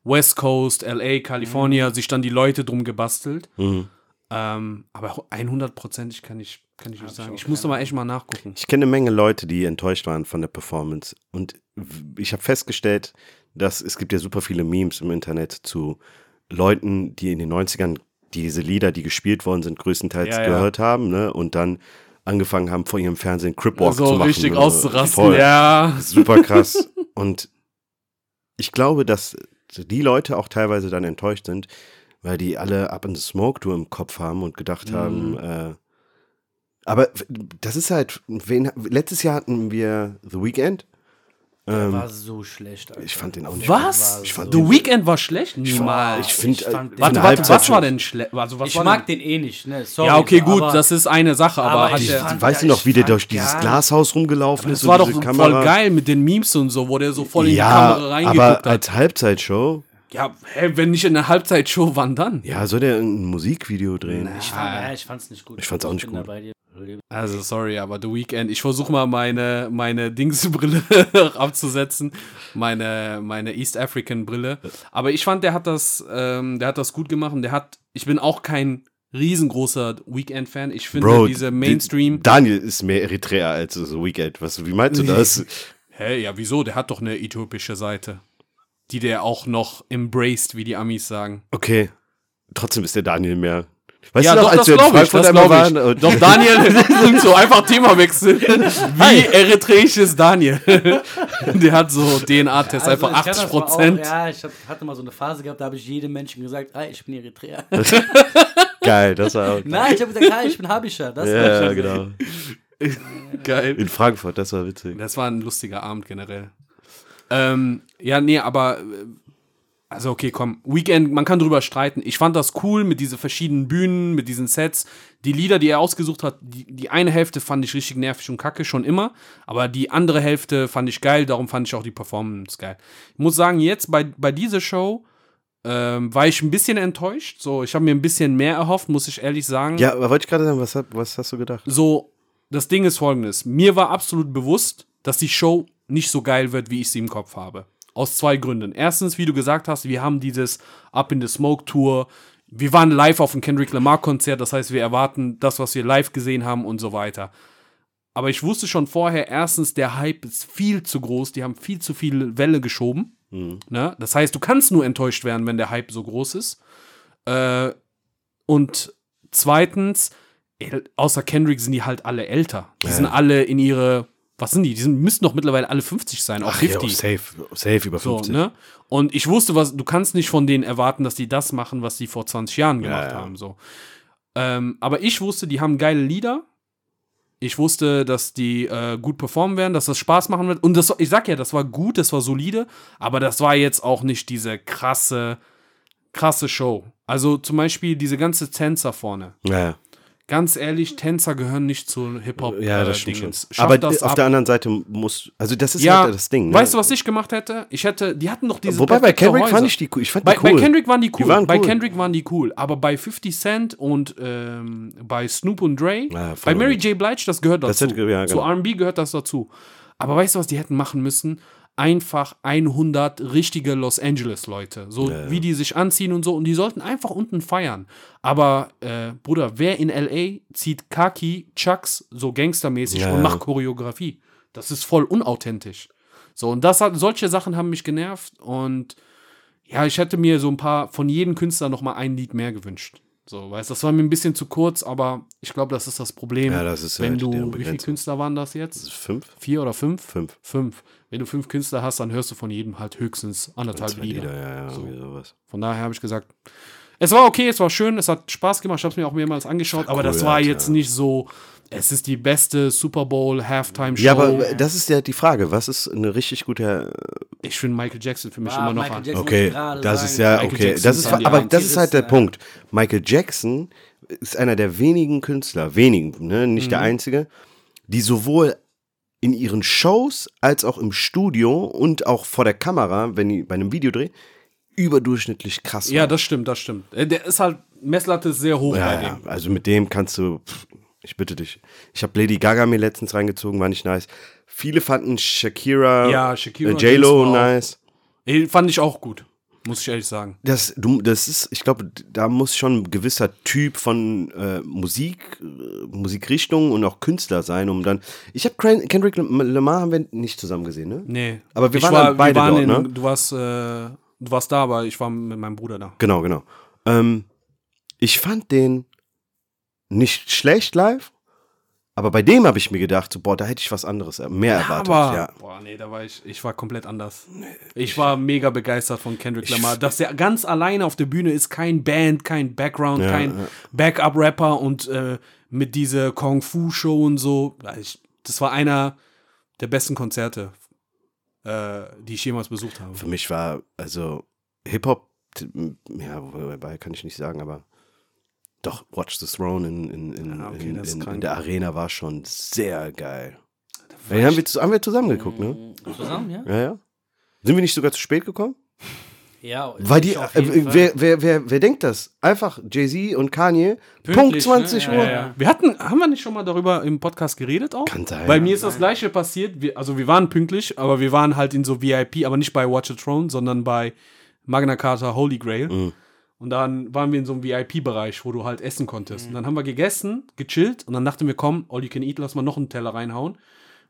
West Coast, LA, California, sich dann die Leute drum gebastelt. Mhm. Ähm, aber 100%ig kann ich, kann ich nicht ich sagen. auch Ich musste mal echt mal nachgucken. Ich kenne eine Menge Leute, die enttäuscht waren von der Performance. Und ich habe festgestellt, dass es gibt ja super viele Memes im Internet zu Leuten, die in den 90ern diese Lieder, die gespielt worden sind, größtenteils Ja, ja. gehört haben, ne? Und dann angefangen haben, vor ihrem Fernsehen Cripwalk so zu machen. richtig auszurasten. Voll. Ja. Super krass. Und ich glaube, dass die Leute auch teilweise dann enttäuscht sind, weil die alle Up in the Smoke Tour im Kopf haben und gedacht Mhm. haben, äh, aber das ist halt, wen, letztes Jahr hatten wir The Weeknd. Der Ähm, war so schlecht. Alter. ich fand den auch nicht Was? Ich fand The Weeknd war schlecht? Niemals. ich finde, Ich äh, fand den- für Warte, warte, Halbzeit was war denn schlecht? Also, was Ich war mag denn? den eh nicht, ne? Sorry, Ja, okay, gut, aber- das ist eine Sache, aber, aber hat ich der, fand- Weißt du ja, noch, wie der durch dieses Glashaus rumgelaufen ist? das war doch diese voll geil mit den Memes und so, wo der so voll in die Ja, Kamera reingeguckt aber hat. als Halbzeitshow, Ja, hä, wenn nicht in der Halbzeitshow, wann dann? ja, soll der ein Musikvideo drehen? Ich, fand, ja, ich fand's nicht gut. Ich fand's auch nicht gut. Also, sorry, aber The Weeknd, ich versuche mal meine, meine Dingsbrille *laughs* abzusetzen, meine, meine East African Brille. Aber ich fand, der hat das, ähm, der hat das gut gemacht und der hat, ich bin auch kein riesengroßer Weekend-Fan. Ich finde Bro, diese die- Mainstream. Daniel ist mehr Eritreer als The Weeknd. Was, wie meinst du das? Hä, ja, wieso? Der hat doch eine äthiopische Seite, die der auch noch embraced, wie die Amis sagen. Okay. Trotzdem ist der Daniel mehr. Weißt ja, du noch, doch, als das wir glaube ich, das glaube ich. waren? und- Doch, Daniel, *laughs* und so einfach Themawechsel. Wie eritreisch ist Daniel? *laughs* Der hat so DNA-Test, Also, einfach ich kann 80 das mal Prozent. Ja, ich hab, hatte mal so eine Phase gehabt, da habe ich jedem Menschen gesagt, ah, ich bin Eritreer. *laughs* Geil, das war auch. Nein, ich habe gesagt, ah, ich bin Habischer. Das ja, sagen. genau. Geil. In Frankfurt, das war witzig. Das war ein lustiger Abend generell. Ähm, ja, nee, aber äh, also okay, komm, Weekend, man kann drüber streiten. Ich fand das cool mit diesen verschiedenen Bühnen, mit diesen Sets. Die Lieder, die er ausgesucht hat, die, die eine Hälfte fand ich richtig nervig und kacke, schon immer. Aber die andere Hälfte fand ich geil, darum fand ich auch die Performance geil. Ich muss sagen, jetzt bei, bei dieser Show ähm, war ich ein bisschen enttäuscht. So, ich habe mir ein bisschen mehr erhofft, muss ich ehrlich sagen. Ja, aber wollte ich gerade sagen, was, was hast du gedacht? So, das Ding ist folgendes. Mir war absolut bewusst, dass die Show nicht so geil wird, wie ich sie im Kopf habe. Aus zwei Gründen. Erstens, wie du gesagt hast, wir haben dieses Up in the Smoke Tour. Wir waren live auf dem Kendrick Lamar Konzert, das heißt, wir erwarten das, was wir live gesehen haben und so weiter. Aber ich wusste schon vorher, erstens, der Hype ist viel zu groß, die haben viel zu viel Welle geschoben. Ne? Das heißt, du kannst nur enttäuscht werden, wenn der Hype so groß ist. Äh, und zweitens, el- außer Kendrick sind die halt alle älter. Die sind alle in ihre, was sind die? Die sind, müssten doch mittlerweile alle 50 sein, auch Ach ja, 50. safe, safe über so, 50. ne? Und ich wusste, was, du kannst nicht von denen erwarten, dass die das machen, was die vor 20 Jahren gemacht ja. haben. So. Ähm, aber ich wusste, die haben geile Lieder. Ich wusste, dass die äh, gut performen werden, dass das Spaß machen wird. Und das, ich sag ja, das war gut, das war solide, aber das war jetzt auch nicht diese krasse, krasse Show. Also zum Beispiel diese ganze Tänzer vorne. Ja, ja. Ganz ehrlich, Tänzer gehören nicht zu Hip-Hop. Ja, äh, das stimmt schon. Aber das auf ab. der anderen Seite muss, also das ist ja, halt das Ding. Ne? weißt du, was ich gemacht hätte? Ich hätte, die hatten doch diese Wobei bei Kendrick Häuser. fand ich die cool. Ich fand Bei, die cool. bei Kendrick waren die cool. waren Bei cool. Kendrick waren die cool. Aber bei 50 Cent und ähm, bei Snoop und Dre, Ja, bei Mary. J. Blige, das gehört Das dazu. hätte- ja, Zu genau. RB gehört das dazu. Aber weißt du, was die hätten machen müssen? Einfach 100 richtige Los Angeles-Leute. So wie die sich anziehen und so. Und die sollten einfach unten feiern. Aber, äh, Bruder, wer in L.A. zieht Kaki, Chucks so gangstermäßig Ja, und ja. macht Choreografie? Das ist voll unauthentisch. So, und das hat, solche Sachen haben mich genervt. Und ja, ich hätte mir so ein paar von jedem Künstler noch mal ein Lied mehr gewünscht. So, weißt, das war mir ein bisschen zu kurz, aber ich glaube, das ist das Problem. Ja, das ist wenn halt du, wie viele. Künstler waren das jetzt? Fünf? Vier oder fünf? Fünf. Fünf. Wenn du fünf Künstler hast, dann hörst du von jedem halt höchstens anderthalb Lieder. Lieder, ja, ja, sowas. Von daher habe ich gesagt, es war okay, es war schön, es hat Spaß gemacht, ich habe es mir auch mehrmals angeschaut, aber das cool, war Alter. jetzt nicht so, es ist die beste Super Bowl Halftime Show. Ja, aber das ist ja die Frage. Was ist eine richtig gute. ich finde Michael Jackson für mich Ah, immer noch Michael an. Jackson Okay, das sagen, ist ja Michael okay. Jackson Das ist aber Eins. das ist halt der Ja. Punkt. Michael Jackson ist einer der wenigen Künstler, wenigen, ne, nicht Mhm. der einzige, die sowohl in ihren Shows als auch im Studio und auch vor der Kamera, wenn die bei einem Videodreh, überdurchschnittlich krass Ja, waren. das stimmt, das stimmt. Äh, Der ist halt, Messlatte ist sehr hoch bei Ja, dem. ja, also mit dem kannst du, pff, ich bitte dich. Ich habe Lady Gaga mir letztens reingezogen, war nicht nice. Viele fanden Shakira, Ja, Shakira äh, J-Lo nice. Ey, Fand ich auch gut, muss ich ehrlich sagen. Das, du, das ist, ich glaube, da muss schon ein gewisser Typ von äh, Musik, äh, Musikrichtung und auch Künstler sein, um dann. Ich habe Kendrick Lamar haben wir nicht zusammen gesehen, ne? Nee. Aber wir ich waren war, beide wir waren dort, in, ne? Du warst, äh, du warst da, aber ich war mit meinem Bruder da. Genau, genau. Ähm, ich fand den nicht schlecht live, aber bei dem habe ich mir gedacht, so, boah, da hätte ich was anderes, mehr erwartet. aber, ja. boah, nee, da war ich, ich war komplett anders. Ich war mega begeistert von Kendrick Lamar. Dass er ganz alleine auf der Bühne ist, kein Band, kein Background, Ja, kein ja. Backup-Rapper und äh, mit dieser Kung-Fu-Show und so. Ich, das war einer der besten Konzerte, äh, die ich jemals besucht habe. Für mich war, also Hip-Hop, ja, wobei kann ich nicht sagen, aber doch, Watch the Throne in, in, in, Ja, okay, in, in, in der Arena war schon sehr geil. Den haben wir, haben wir zusammen geguckt, ne? Zusammen, ja? Ja, ja. Sind wir nicht sogar zu spät gekommen? Ja, Weil die, ich auf jeden äh, wer, wer, wer, wer denkt das? Einfach Jay-Z und Kanye, Punkt Pünktlich, 20 ne? Uhr. Ja, Ja, ja. Wir hatten, haben wir nicht schon mal darüber im Podcast geredet auch? Kann sein. Bei mir ist das gleiche passiert. Wir, also wir waren pünktlich, aber wir waren halt in so VIP, aber nicht bei Watch the Throne, sondern bei Magna Carta Holy Grail. Mhm. Und dann waren wir in so einem VIP-Bereich, wo du halt essen konntest. Und dann haben wir gegessen, gechillt und dann dachten wir, komm, all you can eat, lass mal noch einen Teller reinhauen.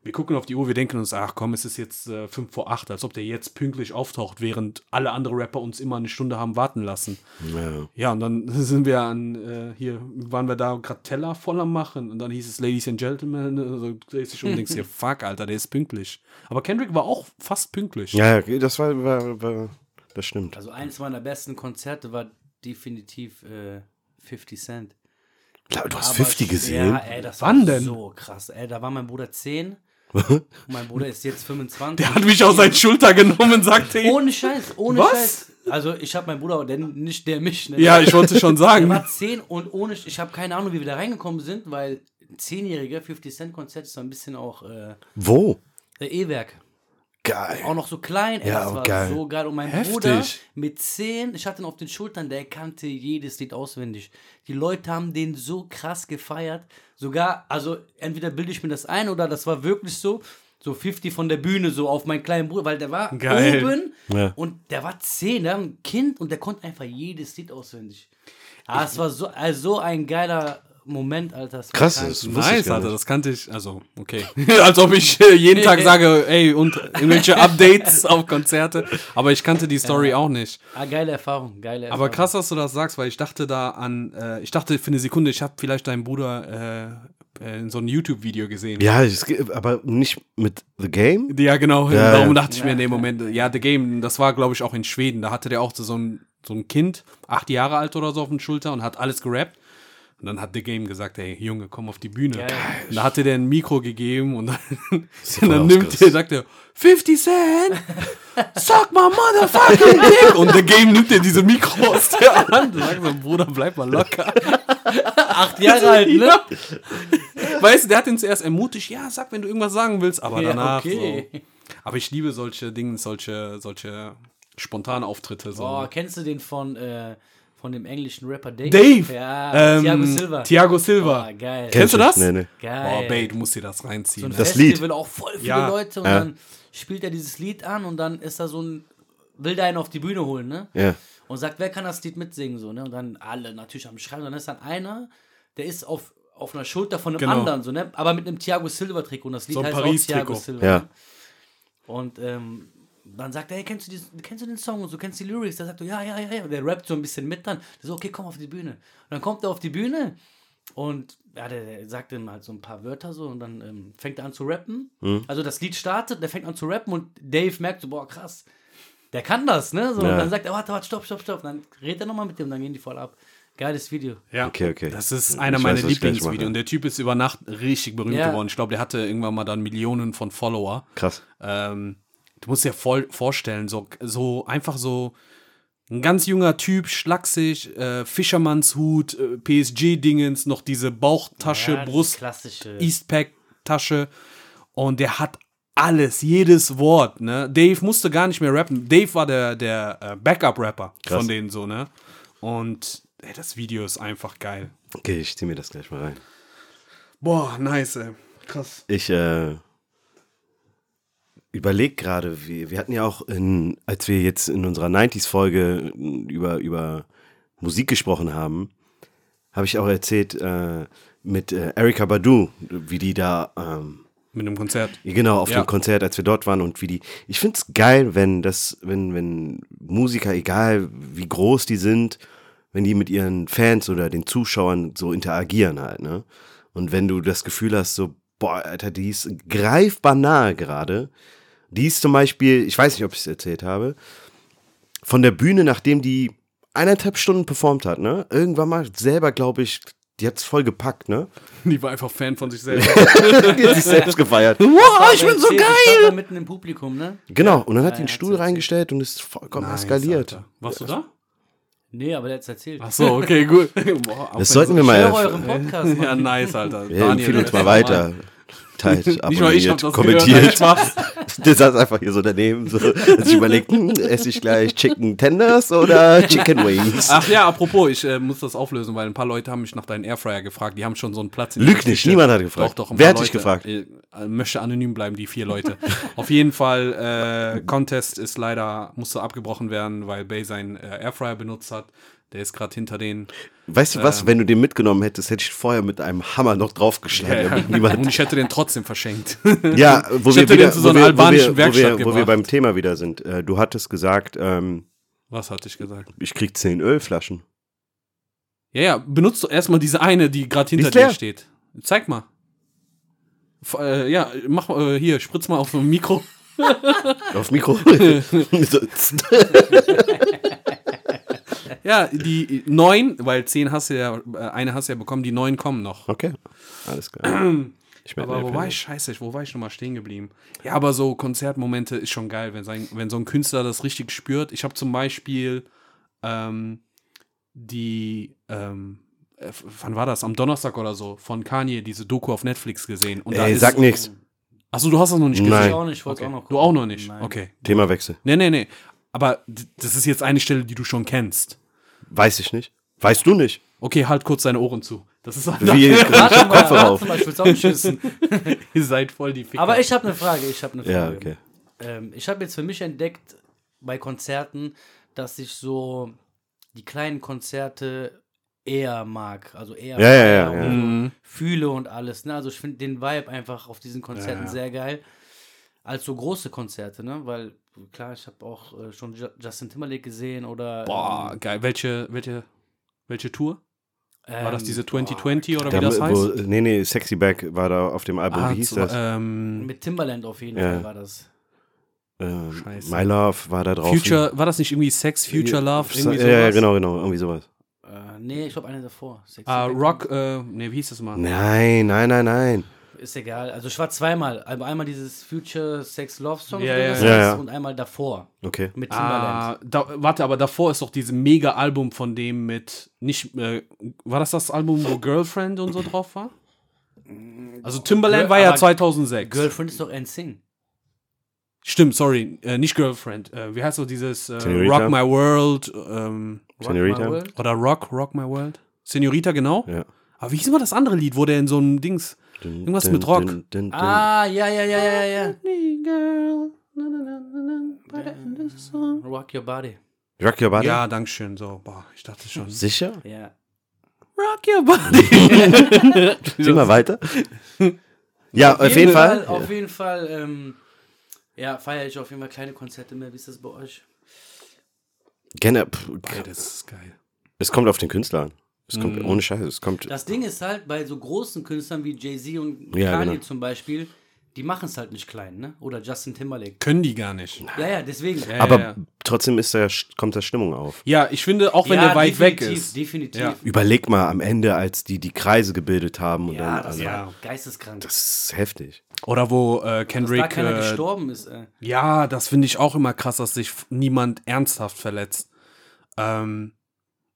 Wir gucken auf die Uhr, wir denken uns, ach komm, es ist jetzt äh, 5 vor 8, als ob der jetzt pünktlich auftaucht, während alle andere Rapper uns immer eine Stunde haben warten lassen. Ja. Ja, und dann *laughs* sind wir an, äh, hier waren wir da gerade Teller voll am machen und dann hieß es Ladies and Gentlemen, *laughs* also du drehst dich um und *laughs* denkst dir, fuck, Alter, der ist pünktlich. Aber Kendrick war auch fast pünktlich. Ja, ja, das war, war, war das stimmt. Also eines meiner besten Konzerte war definitiv äh, 50 Cent. Klar, du hast Aber 50 gesehen. Ja, ey, das Wann war denn? so krass. Ey, da war mein Bruder 10. und mein Bruder ist jetzt 25. Der hat mich auf seine Schulter genommen und sagte, hey, Ohne Scheiß, ohne Was? Scheiß. Also ich habe meinen Bruder, der, nicht der mich. Ne? ja, ich wollte schon Der sagen. war 10 und ohne, ich habe keine Ahnung, wie wir da reingekommen sind, weil ein 10-jähriger 50 Cent Konzert ist so ein bisschen auch äh, Wo? der E-Werk. Geil. Auch noch so klein, ey, Ja, das war geil. so geil. Und mein Heftig. Bruder mit 10, ich hatte ihn auf den Schultern, der kannte jedes Lied auswendig. Die Leute haben den so krass gefeiert. Sogar, also entweder bilde ich mir das ein oder das war wirklich so, so 50 von der Bühne, so auf meinen kleinen Bruder, weil der war Geil. oben Ja. und der war 10, der war ein Kind und der konnte einfach jedes Lied auswendig. Ah, es war so, also so ein geiler Moment, Alter. es war Krass, das wusste ich Nice, gar Alter, das kannte ich. Also, okay. *laughs* Als ob ich äh, jeden Tag sage, ey, und irgendwelche Updates *laughs* auf Konzerte. Aber ich kannte die Story auch nicht. Ah, geile Erfahrung, geile Erfahrung. Aber krass, dass du das sagst, weil ich dachte da an, äh, ich dachte für eine Sekunde, ich habe vielleicht deinen Bruder äh, äh, in so einem YouTube-Video gesehen. Ja, aber nicht mit The Game? Ja, genau. Ja, Darum ja. dachte ich mir in dem Moment, ja, The Game, das war, glaube ich, auch in Schweden. Da hatte der auch so ein, so ein Kind, acht Jahre alt oder so auf den Schulter und hat alles gerappt. Und dann hat The Game gesagt, ey, Junge, komm auf die Bühne. Geil. Und da hatte der ein Mikro gegeben und dann, und dann nimmt er, sagt er, 50 Cent, suck my motherfucking dick. Und The Game nimmt dir diese Mikro aus der Hand und sagt so, Bruder, bleib mal locker. acht Jahre alt, ne? Weißt du, der hat ihn zuerst ermutigt, ja, sag, wenn du irgendwas sagen willst, aber Ja, danach okay. so. Aber ich liebe solche Dinge, solche, solche spontanen Auftritte. So. Boah, kennst du den von, äh, von dem englischen Rapper Dave? Dave! Ja, Ähm, Thiago Silva. Thiago Silva. Boah, geil. Kennst du das? Nee, nee. Geil. Boah, Bay, du musst dir das so reinziehen. ein ne? Das Festival, Lied. auch voll viele Ja. Leute und Ja. dann spielt er dieses Lied an und dann ist da so ein, will der einen auf die Bühne holen, ne? Ja. Und sagt, wer kann das Lied mitsingen, so, ne? Und dann alle natürlich am Schreiben. Und dann ist dann einer, der ist auf, auf einer Schulter von einem Genau. anderen, so, ne? Aber mit einem Thiago Silva-Trikot und das Lied So ein heißt auch. Thiago Silva. Ja. Ne? Und ähm, dann sagt er, hey, kennst du, diesen, kennst du den Song und so, kennst du die Lyrics? Der sagt so, ja, ja, ja, ja. Und der rappt so ein bisschen mit dann. Der so, okay, komm auf die Bühne. Und dann kommt er auf die Bühne und ja, der, der sagt dann halt so ein paar Wörter so und dann ähm, fängt er an zu rappen. Also das Lied startet, der fängt an zu rappen und Dave merkt so, boah, krass, der kann das, ne? So, Ja. Und dann sagt er, warte, warte, stopp, stopp, stopp. Und dann redet er nochmal mit dem und dann gehen die voll ab. Geiles Video. Ja, Okay, okay. Das ist einer meiner Lieblingsvideos. Und der Typ ist über Nacht richtig berühmt Ja. geworden. Ich glaube, der hatte irgendwann mal dann Millionen von Follower. Krass. Ähm, du musst dir voll vorstellen, so, so einfach so ein ganz junger Typ, schlaksig, äh, Fischermannshut, äh, PSG-Dingens, noch diese Bauchtasche, Ja, Brust, Klassische. Eastpack-Tasche. Und der hat alles, jedes Wort, ne? Dave musste gar nicht mehr rappen. Dave war der, der äh, Backup-Rapper von denen so, ne? Und ey, das Video ist einfach geil. Okay, ich zieh mir das gleich mal rein. Boah, nice, ey. Krass. Ich äh, überlege gerade, wir, wir hatten ja auch, in, als wir jetzt in unserer 90s-Folge über, über Musik gesprochen haben, habe ich auch erzählt äh, mit äh, Erika Badu, wie die da ähm, Mit einem Konzert. Genau, auf Ja. dem Konzert, als wir dort waren und wie die. Ich finde es geil, wenn das, wenn, wenn Musiker, egal wie groß die sind, wenn die mit ihren Fans oder den Zuschauern so interagieren halt, ne? Und wenn du das Gefühl hast, so, boah, Alter, die ist greifbar nahe gerade. Die ist zum Beispiel, ich weiß nicht, ob ich es erzählt habe, von der Bühne, nachdem die eineinhalb Stunden performt hat, ne? Irgendwann mal selber, glaube ich, die hat es voll gepackt, ne? *laughs* Die war einfach Fan von sich selbst. *laughs* Die hat sich selbst gefeiert. Wow, ich bin so geil! Ich da mitten im Publikum, ne? Genau, und dann hat die einen Stuhl reingestellt und ist vollkommen Nice, eskaliert. Alter. Warst du da? Nee, aber der hat's erzählt. Ach so, okay, gut. *laughs* Boah, Das sollten wir mal. euren Podcast, Ja, nice, Alter. Ja, empfehle uns mal weiter. Hab abonniert, kommentiert. *laughs* Der saß einfach hier so daneben. So, hat sich überlegt, hm, esse ich gleich Chicken Tenders oder Chicken Wings? Ach ja, apropos, ich äh, muss das auflösen, weil ein paar Leute haben mich nach deinem Airfryer gefragt. Die haben schon so einen Platz in Lüg nicht, niemand hat gefragt. Doch, doch. Wer hat dich gefragt? Äh, äh, möchte anonym bleiben, die vier Leute. *laughs* Auf jeden Fall, äh, Contest ist leider, musste abgebrochen werden, weil Bay seinen äh, Airfryer benutzt hat. Der ist gerade hinter den. Weißt du was, wenn du den mitgenommen hättest, hätte ich vorher mit einem Hammer noch draufgeschlagen. damit Und ich hätte den trotzdem verschenkt. *laughs* ja, wo Ich wir, hätte den wieder, zu so einer wo, albanischen wir, wo, Werkstatt wir, wo wir beim Thema wieder sind. Äh, du hattest gesagt, ähm, Was hatte ich gesagt? ich krieg zehn Ölflaschen. Ja, ja, benutzt doch erstmal diese eine, die gerade hinter dir steht. Zeig mal. F äh, ja, mach äh, hier, spritz mal auf dem Mikro. *laughs* Auf Mikro. *laughs* Ja, die neun, weil zehn hast du ja, äh, eine hast du ja bekommen, die neun kommen noch. okay, alles klar. *clears throat* Ich Aber wo war ich? Scheiße, wo war ich nochmal stehen geblieben? Ja, aber so Konzertmomente ist schon geil, wenn, sein, wenn so ein Künstler das richtig spürt. Ich habe zum Beispiel ähm, die, ähm, äh, wann war das? Am Donnerstag oder so, von Kanye, diese Doku auf Netflix gesehen. Und da Ey, ist, sag nix. Achso, du hast das noch nicht gesehen. Nein. Ich auch nicht, ich wollte Okay. auch noch Du auch noch nicht. Nein. Okay. Themawechsel. Nee, nee, nee. Aber das ist jetzt eine Stelle, die du schon kennst. Weiß ich nicht. Weißt du nicht? Okay, halt kurz deine Ohren zu. Das ist Wie *laughs* ich Warte mal, Kopfhörer auf. nicht wissen. *laughs* Ihr seid voll die Ficker. Aber ich habe eine Frage, ich habe eine Frage. Ja, okay. Ähm, ich habe jetzt für mich entdeckt bei Konzerten, dass ich so die kleinen Konzerte eher mag, also eher Ja, ja, ja, und fühle und alles. Ne? Also ich finde den Vibe einfach auf diesen Konzerten Ja, ja. sehr geil. Als so große Konzerte, ne? Weil klar, ich habe auch äh, schon Ju- Justin Timberlake gesehen oder Boah, geil. Welche, welche, welche Tour? ähm, War das diese boah, 2020 oder Da, wie das heißt? wo, nee, nee, Sexy Back war da auf dem Album. Ah, Wie hieß zu- das? Ähm, mit Timbaland auf jeden Ja. Fall war das. Ähm, Scheiße. My Love war da drauf. Future, war das nicht irgendwie Sex, Future Love? Irgendwie ja, ja, sowas? genau, genau, irgendwie sowas. Äh, nee, ich glaube eine davor. Sexy Ah, Back. Rock, äh, nee, wie hieß das mal? Nein, nein, nein, nein. Ist egal. Also ich war zweimal. Also einmal dieses Future Sex Love Song Ja, ja, ja. und einmal davor Okay. mit Timbaland. Ah, da, warte, aber davor ist doch dieses Mega-Album von dem mit, nicht, äh, war das das Album, wo Girlfriend und so drauf war? Also Timbaland Girl- war ja aber 2006. Girlfriend ist doch NSYNC. Stimmt, sorry, äh, nicht Girlfriend. Äh, wie heißt so dieses äh? Rock My World ähm, Rock Senorita? My World. oder Rock, Rock My World? Senorita, genau. Ja. Aber wie hieß immer das andere Lied, wo der in so einem Dings. Irgendwas mit Rock. Dun, dun, dun. Ah, ja, ja, ja, ja, ja. Girl. Rock Your Body. Rock Your Body? Ja, danke schön. So, boah, ich dachte schon. Sicher? Ja. Rock Your Body. *laughs* Sing mal weiter. *laughs* ja, auf jeden Fall. Auf jeden Fall, ähm, ja, feiere ich auf jeden Fall kleine Konzerte mehr. Wie ist das bei euch? Gerne, das ist geil. es kommt auf den Künstler an. Es kommt Mhm. ohne Scheiße. Es kommt. Das Ding ist halt, bei so großen Künstlern wie Jay-Z und Ja, Kanye genau. zum Beispiel, die machen es halt nicht klein, ne? Oder Justin Timberlake. Können die gar nicht. Ja, ja, deswegen. Ja, aber ja. trotzdem ist da, kommt da Stimmung auf. Ja, ich finde, auch wenn ja, der weit weg ist. Definitiv. Ja. Überleg mal am Ende, als die die Kreise gebildet haben und Ja, dann. das Also, ja. war geisteskrank. Das ist heftig. Oder wo äh, Dass da Kendrick. keiner Äh, gestorben ist, ey. ja, das finde ich auch immer krass, dass sich niemand ernsthaft verletzt. Ähm,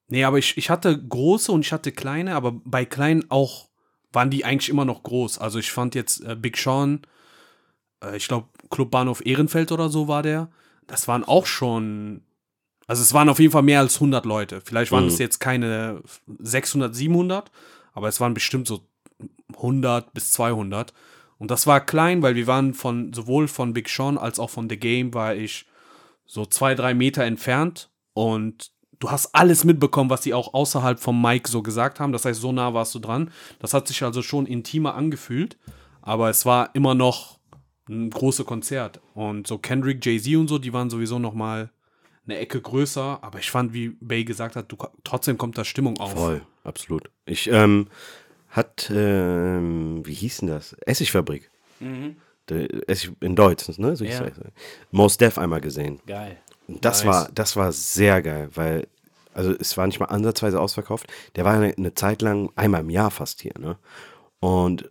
nee, aber ich, ich hatte große und ich hatte kleine, aber bei kleinen auch waren die eigentlich immer noch groß. Also ich fand jetzt äh, Big Sean, äh, ich glaube Club Bahnhof Ehrenfeld oder so war der. Das waren auch schon, also es waren auf jeden Fall mehr als 100 Leute. Vielleicht waren Mhm. es jetzt keine 600, 700, aber es waren bestimmt so 100 bis 200. Und das war klein, weil wir waren von sowohl von Big Sean als auch von The Game war ich so zwei, drei Meter entfernt und du hast alles mitbekommen, was sie auch außerhalb vom Mic so gesagt haben. Das heißt, so nah warst du dran. Das hat sich also schon intimer angefühlt, aber es war immer noch ein großes Konzert. Und so Kendrick, Jay-Z und so, die waren sowieso noch mal eine Ecke größer, aber ich fand, wie Bay gesagt hat, du, trotzdem kommt da Stimmung auf. Voll, absolut. Ich ähm, hat, ähm, wie hieß denn das? Essigfabrik. Essig in Deutsch, ne? So Ja. Most Def einmal gesehen. Geil. Das Nice. war, das war sehr geil, weil, also es war nicht mal ansatzweise ausverkauft. Der war eine, eine Zeit lang einmal im Jahr fast hier, ne? Und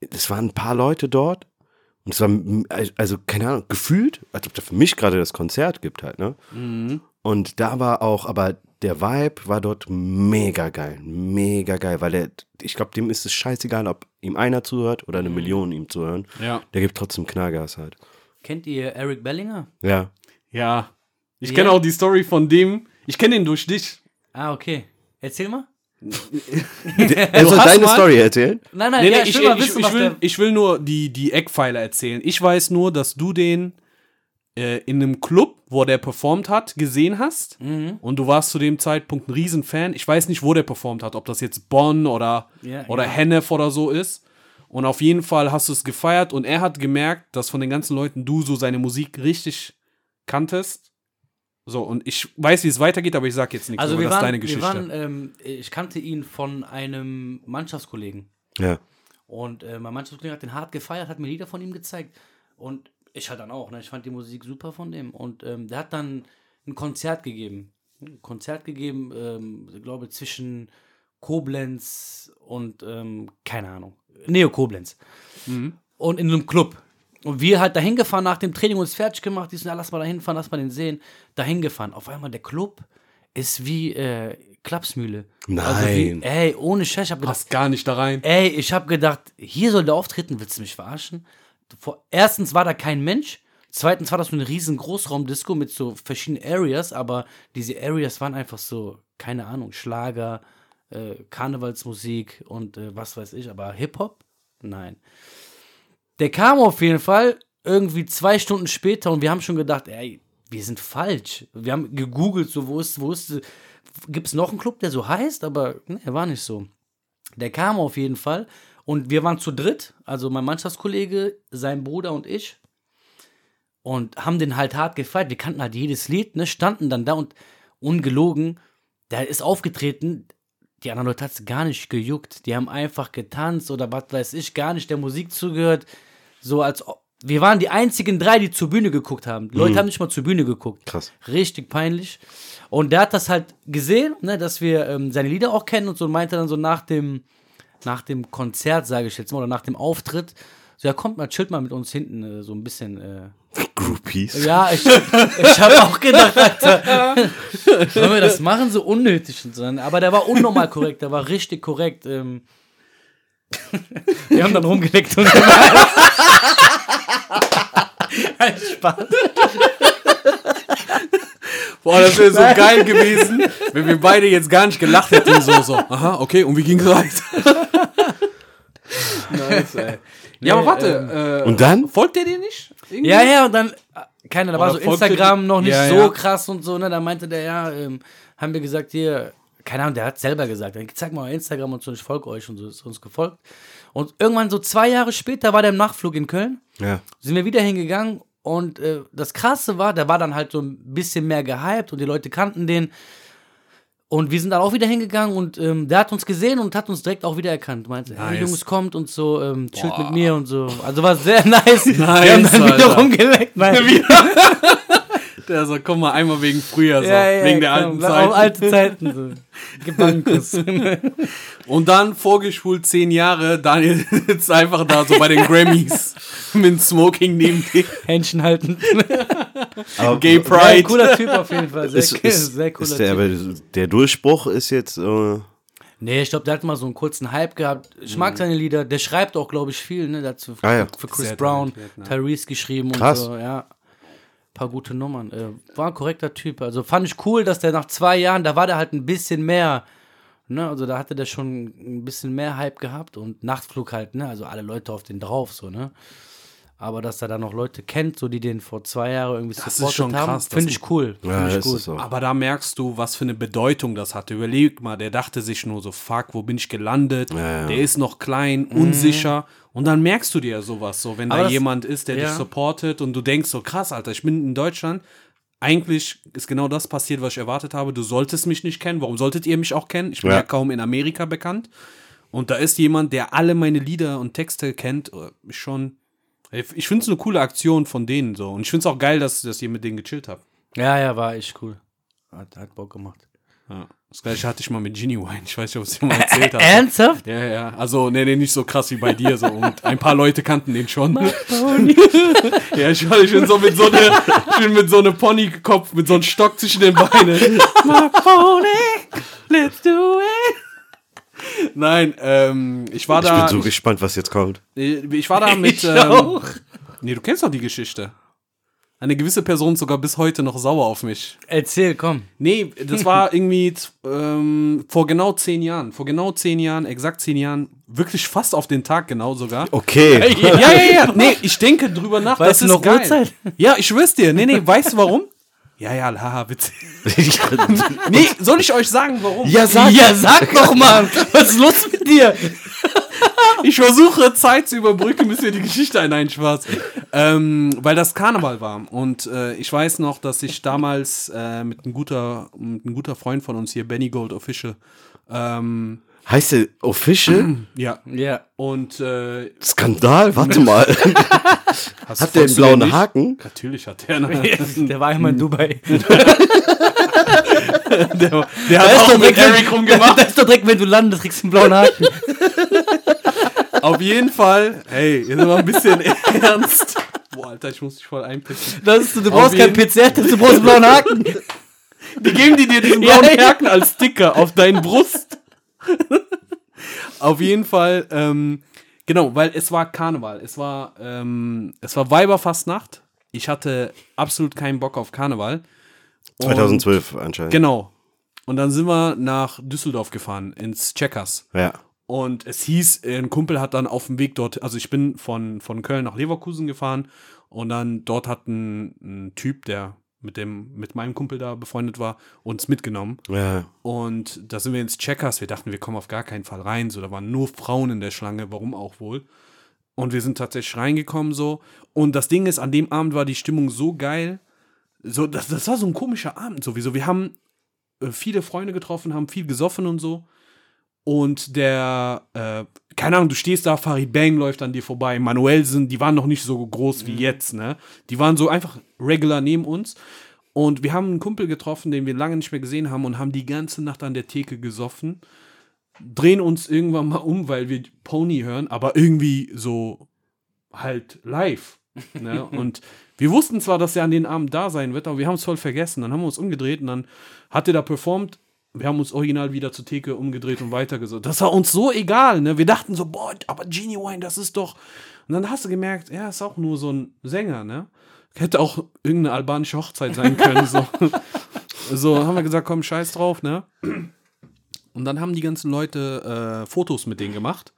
es waren ein paar Leute dort. Und es war, also, keine Ahnung, gefühlt, als ob da für mich gerade das Konzert gibt halt, ne? Und da war auch, aber der Vibe war dort mega geil. Mega geil, weil der, ich glaube, dem ist es scheißegal, ob ihm einer zuhört oder eine Million ihm zuhören. Ja. Der gibt trotzdem Knallgas halt. Kennt ihr Eric Bellinger? Ja. Ja. Ich Ja. kenne auch die Story von dem. Ich kenne ihn durch dich. Ah, okay. Erzähl mal. Er *laughs* soll hast deine mal- Story erzählen? Nein, nein, Nee, ja, nee, ich, ich, will wissen, ich, will, ich will nur die, die Eckpfeiler erzählen. Ich weiß nur, dass du den äh, in einem Club, wo der performt hat, gesehen hast. Mhm. Und du warst zu dem Zeitpunkt ein Riesenfan. Ich weiß nicht, wo der performt hat. Ob das jetzt Bonn oder, Ja, oder ja. Hennef oder so ist. Und auf jeden Fall hast du es gefeiert. Und er hat gemerkt, dass von den ganzen Leuten du so seine Musik richtig kanntest. So, und ich weiß, wie es weitergeht, aber ich sag jetzt nichts. Also aber wir das ist waren, deine wir Geschichte. waren ähm, ich kannte ihn von einem Mannschaftskollegen. Ja. Und äh, mein Mannschaftskollege hat den hart gefeiert, hat mir Lieder von ihm gezeigt. Und ich halt dann auch, ne? Ich fand die Musik super von dem. Und ähm, der hat dann ein Konzert gegeben. Ein Konzert gegeben, ähm, ich glaube, zwischen Koblenz und, ähm, keine Ahnung, Neo Koblenz. Und in einem Club. Und wir halt dahin gefahren nach dem Training, uns fertig gemacht, die sind, ja, lass mal dahin fahren, lass mal den sehen. Dahin gefahren. Auf einmal der Club ist wie äh, Klapsmühle. Also wie, Nein. ey, ohne Scheiß, ich hab gedacht, Passt gar nicht da rein. Ey, ich habe gedacht, hier soll der auftreten, willst du mich verarschen? erstens war da kein Mensch. Zweitens war das so eine riesen Großraumdisco mit so verschiedenen Areas, aber diese Areas waren einfach so, keine Ahnung, Schlager, äh, Karnevalsmusik und äh, was weiß ich, aber Hip-Hop? Nein. Der kam auf jeden Fall irgendwie zwei Stunden später und wir haben schon gedacht, ey, wir sind falsch. Wir haben gegoogelt, so, wo ist, wo ist, gibt es noch einen Club, der so heißt, aber ne, er war nicht so. Der kam auf jeden Fall und wir waren zu dritt, also mein Mannschaftskollege, sein Bruder und ich und haben den halt hart gefeiert. Wir kannten halt jedes Lied, ne, standen dann da und ungelogen, der ist aufgetreten, die anderen Leute hat es gar nicht gejuckt. Die haben einfach getanzt oder was weiß ich, gar nicht der Musik zugehört. So als ob- wir waren die einzigen drei, die zur Bühne geguckt haben. Die Leute haben nicht mal zur Bühne geguckt. Krass. Richtig peinlich. Und der hat das halt gesehen, ne, dass wir ähm, seine Lieder auch kennen und so und meinte dann so nach dem, nach dem Konzert, sage ich jetzt mal, oder nach dem Auftritt, so, ja, kommt mal, chillt mal mit uns hinten äh, so ein bisschen. Äh, Groupies. ja, ich, ich habe auch gedacht, Alter, sollen wir das machen? So unnötig und so. Aber der war unnormal korrekt, der war richtig korrekt. Ähm. *laughs* Wir haben dann rumgeleckt und *laughs* Ein Spaß. Boah, das wäre so geil gewesen, wenn wir beide jetzt gar nicht gelacht hätten. So, so, aha, okay, und wie ging's weiter? nice, ey. Ja, aber warte, äh, Und dann? folgt der dir nicht? Irgendwie? Ja, ja, und dann, äh, keiner, da war Oder so Instagram noch nicht Ja, so ja. krass und so, ne? Da meinte der, ja, ähm, haben wir gesagt, hier, keine Ahnung, der hat selber gesagt, zeig mal Instagram und so, ich folge euch und so, ist uns gefolgt. Und irgendwann so zwei Jahre später war der im Nachflug in Köln, Ja. sind wir wieder hingegangen und äh, das Krasse war, der war dann halt so ein bisschen mehr gehypt und die Leute kannten den. Und wir sind dann auch wieder hingegangen und ähm, der hat uns gesehen und hat uns direkt auch wieder erkannt. Meinte, hey Nice. Jungs, kommt und so, ähm, chillt mit mir und so. Also war sehr *laughs* nice. wir haben Nice, dann wieder rumgeleckt. *laughs* Der so, komm mal einmal wegen früher, so, Ja, ja, wegen der komm, alten Zeit. alte Zeiten. So. *laughs* Gebankus. Und dann vorgespult zehn Jahre, Daniel *laughs* sitzt einfach da so bei den Grammys *laughs* mit dem Smoking neben dir. Händchen halten. Aber Gay Ja, Pride. cooler Typ auf jeden Fall. Sehr, ist, ist, sehr cooler ist der, Typ. aber der Durchbruch ist jetzt. Äh, Nee, ich glaube, der hat mal so einen kurzen Hype gehabt. Ich mag seine Lieder. Der schreibt auch, glaube ich, viel. Ne? Der hat für, Ah, ja. für Chris Sehr Brown, talentiert, ne? Tyrese geschrieben Krass. und so. Ja. Paar gute Nummern. Äh, war ein korrekter Typ. Also fand ich cool, dass der nach zwei Jahren, da war der halt ein bisschen mehr. Ne? Also da hatte der schon ein bisschen mehr Hype gehabt und Nachtflug halt, ne? Also alle Leute auf den drauf, so, ne? Aber dass er da noch Leute kennt, so die den vor zwei Jahren irgendwie Das ist supportet schon haben, krass, finde ich cool. ja, Finde ich ist so. Aber da merkst du, was für eine Bedeutung das hatte. Überleg mal, der dachte sich nur so, fuck, wo bin ich gelandet? ja. Der ist noch klein, unsicher. Und dann merkst du dir sowas, so wenn Aber da jemand ist, der ja. dich supportet und du denkst so, krass, Alter, ich bin in Deutschland. Eigentlich ist genau das passiert, was ich erwartet habe. Du solltest mich nicht kennen. Warum solltet ihr mich auch kennen? Ich bin ja, Ja. kaum in Amerika bekannt. Und da ist jemand, der alle meine Lieder und Texte kennt. äh, Ist schon. Ich finde es eine coole Aktion von denen so. Und ich finde es auch geil, dass, dass ihr mit denen gechillt habt. Ja, ja, war echt cool. Hat, hat Bock gemacht. Ja. Das gleiche hatte ich mal mit Genuine. Ich weiß nicht, ob ich es dir mal erzählt *laughs* habe. Ernsthaft? Ja, ja. Also, nee, nee, nicht so krass wie bei dir. So. Und ein paar Leute kannten den schon. *laughs* ja, ich, war- ich bin so mit so eine, ich bin mit so einem Ponykopf, mit so einem Stock zwischen den Beinen. My pony, let's do it. Nein, ähm, ich war Ich da. bin so gespannt, was jetzt kommt. ich, ich war da *laughs* mit. Ich ähm, auch. Nee, du kennst doch die Geschichte. Eine gewisse Person ist sogar bis heute noch sauer auf mich. Erzähl, komm. Nee, das *laughs* war irgendwie ähm, vor genau zehn Jahren. Vor genau zehn Jahren, exakt zehn Jahren, wirklich fast auf den Tag genau sogar. Okay. Ja, ja, ja. *laughs* Nee, ich denke drüber nach. Weißt das du ist noch geil. Uhrzeit? Ja, ich schwör's dir. Nee, nee, weißt du warum? Ja, ja, haha, witzig. *laughs* Nee, soll ich euch sagen, warum? ja, sag. Ja, sag doch mal. *laughs* Was ist los mit dir? *laughs* Ich versuche Zeit zu überbrücken, bis wir die Geschichte ein Nein, Spaß. Ähm, weil das Karneval war. Und äh, ich weiß noch, dass ich damals äh, mit einem guter, mit einem guter Freund von uns hier, Benny Gold Official, ähm, Heißt der Official? ja. Ja. Und äh, Skandal? Warte mal. *laughs* hast, Hat der einen blauen nicht? Haken? Natürlich hat der. einen. *laughs* Der war einmal in Dubai. *laughs* Der, der hat auch doch mit direkt, Eric rumgemacht. da ist doch direkt, wenn du landest, kriegst du einen blauen Haken. Auf jeden Fall, hey, jetzt mal ein bisschen ernst. Boah, Alter, ich muss dich voll einpissen. Das ist, du brauchst keinen PCR-Test, du brauchst einen blauen Haken. Die geben die dir diesen blauen ja. Haken als Sticker auf deinen Brust. *laughs* auf jeden Fall ähm, Genau, weil es war Karneval. Es war, ähm, es war Weiberfastnacht. Ich hatte absolut keinen Bock auf Karneval. Und- 2012 anscheinend. Genau. Und dann sind wir nach Düsseldorf gefahren, ins Checkers. Ja. Und es hieß, ein Kumpel hat dann auf dem Weg dort, also ich bin von, von Köln nach Leverkusen gefahren und dann dort hat ein, ein Typ, der mit dem, mit meinem Kumpel da befreundet war, uns mitgenommen. Ja. Und da sind wir ins Checkers. Wir dachten, wir kommen auf gar keinen Fall rein. So, da waren nur Frauen in der Schlange, warum auch wohl. Und wir sind tatsächlich reingekommen so. Und das Ding ist, an dem Abend war die Stimmung so geil. So, das, das war so ein komischer Abend sowieso. Wir haben äh, viele Freunde getroffen, haben viel gesoffen und so. Und der, äh, keine Ahnung, du stehst da, Farid Bang läuft an dir vorbei, Manuelsen, die waren noch nicht so groß wie jetzt, ne? Die waren so einfach regular neben uns. Und wir haben einen Kumpel getroffen, den wir lange nicht mehr gesehen haben und haben die ganze Nacht an der Theke gesoffen. Drehen uns irgendwann mal um, weil wir Pony hören, aber irgendwie so halt live. Ne? *laughs* und wir wussten zwar, dass er an den Abend da sein wird, aber wir haben es voll vergessen. Dann haben wir uns umgedreht und dann hat er da performt. Wir haben uns original wieder zur Theke umgedreht und weitergesucht. Das war uns so egal, ne? Wir dachten so, boah, aber Genie Wine, das ist doch. Und dann hast du gemerkt, er ist auch nur so ein Sänger, ne? Hätte auch irgendeine albanische Hochzeit sein können. so. *laughs* so haben wir gesagt, komm, scheiß drauf, ne? Und dann haben die ganzen Leute äh, Fotos mit denen gemacht.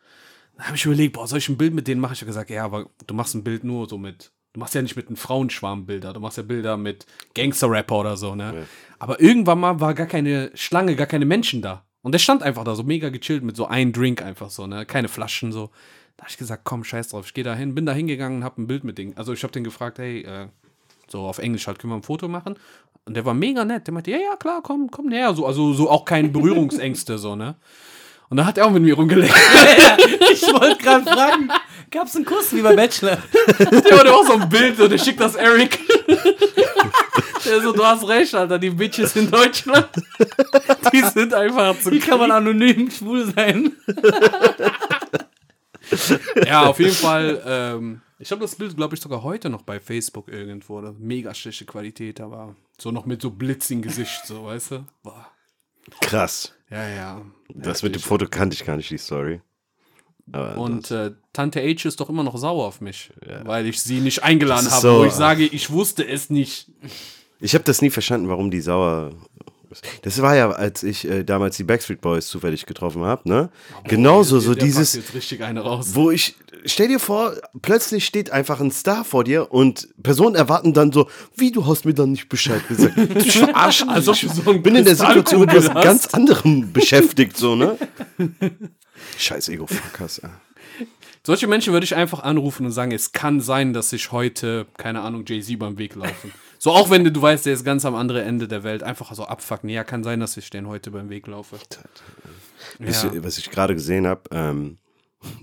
Dann habe ich überlegt, boah, soll ich ein Bild mit denen machen? Ich habe gesagt, ja, aber du machst ein Bild nur so mit. Du machst ja nicht mit einem Frauenschwarm Bilder, du machst ja Bilder mit Gangster-Rapper oder so, ne? Aber irgendwann mal war gar keine Schlange, gar keine Menschen da. Und der stand einfach da, so mega gechillt mit so einem Drink einfach so, ne? Keine Flaschen so. Da habe ich gesagt, komm, scheiß drauf, ich gehe da hin, bin da hingegangen und habe ein Bild mit denen. Also ich habe den gefragt, hey, äh, so auf Englisch halt, können wir ein Foto machen? Und der war mega nett. Der meinte, ja, ja, klar, komm, komm näher. So, also so auch keine Berührungsängste, so, ne? Und dann hat er auch mit mir rumgeleckt. *laughs* Ich wollte gerade fragen, gab es einen Kuss wie bei Bachelor? *laughs* Der hatte auch so ein Bild, so, der schickt das Eric. *laughs* Der so, du hast recht, Alter, die Bitches in Deutschland, die sind einfach zu Wie kann man anonym schwul sein? *laughs* Ja, auf jeden Fall. Ähm, ich habe das Bild, glaube ich, sogar heute noch bei Facebook irgendwo. Das mega schlechte Qualität, aber so noch mit so Blitz im Gesicht, so, weißt du? Boah. Krass. Ja, ja. Das mit dem Foto kannte ich gar nicht, die Story. Aber Und äh, Tante H ist doch immer noch sauer auf mich, weil ich sie nicht eingeladen habe, so, wo ich sage, ich wusste es nicht. Ich habe das nie verstanden, warum die sauer. ist. Das war ja, als ich äh, damals die Backstreet Boys zufällig getroffen habe, ne? Genauso, so Der- der dieses, packt jetzt richtig eine raus. wo ich, stell dir vor, plötzlich steht einfach ein Star vor dir und Personen erwarten dann so, wie, du hast mir dann nicht Bescheid gesagt. *laughs* Du verarschen, Als ob ich so bin in der Situation mit was ganz anderem beschäftigt, so, ne? *laughs* Scheiß Ego-Fuckers, ey. Solche Menschen würde ich einfach anrufen und sagen, es kann sein, dass sich heute, keine Ahnung, Jay-Z beim Weg laufen. So, auch wenn du, du weißt, der ist ganz am anderen Ende der Welt, einfach so abfucken. Ja, kann sein, dass ich den heute beim Weg laufe. Was, Ja. was ich gerade gesehen habe, ähm,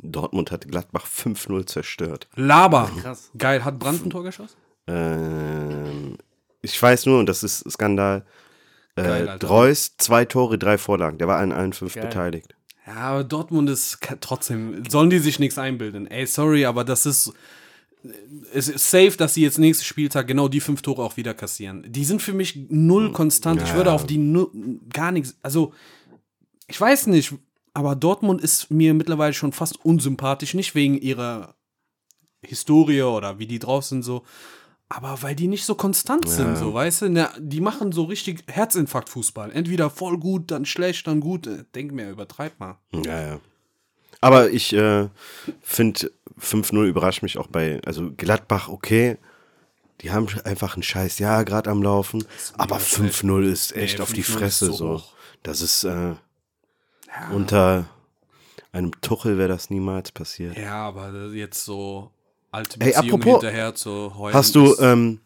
Dortmund hat Gladbach 5-0 zerstört. Laber. Krass. Geil. Hat Brandt ein Tor geschossen? Ähm, ich weiß nur, und das ist Skandal, äh, Geil, Alter. Reus, zwei Tore, drei Vorlagen. Der war an allen fünf Geil. beteiligt. Ja, aber Dortmund ist trotzdem, sollen die sich nichts einbilden. Ey, sorry, aber das ist, es ist safe, dass sie jetzt nächsten Spieltag genau die fünf Tore auch wieder kassieren. Die sind für mich null konstant. Ich Ja. würde auf die nu- gar nichts, also, ich weiß nicht, aber Dortmund ist mir mittlerweile schon fast unsympathisch, nicht wegen ihrer Historie oder wie die drauf sind so, aber weil die nicht so konstant sind, so, weißt du? Na, die machen so richtig Herzinfarkt-Fußball. Entweder voll gut, dann schlecht, dann gut. Äh, Denk mir, übertreib mal. Ja, ja. Aber ich äh, finde, 5-0 überrascht mich auch bei, also Gladbach, okay. Die haben einfach einen scheiß Jahr gerade am Laufen. Aber 5-0 ist echt Nee, auf die 5-0 ist Fresse so so. Das ist äh, unter einem Tuchel wäre das niemals passiert. Ja, aber jetzt so alte Ey, Beziehungen apropos, hinterher zu heulen. Hast du, ähm,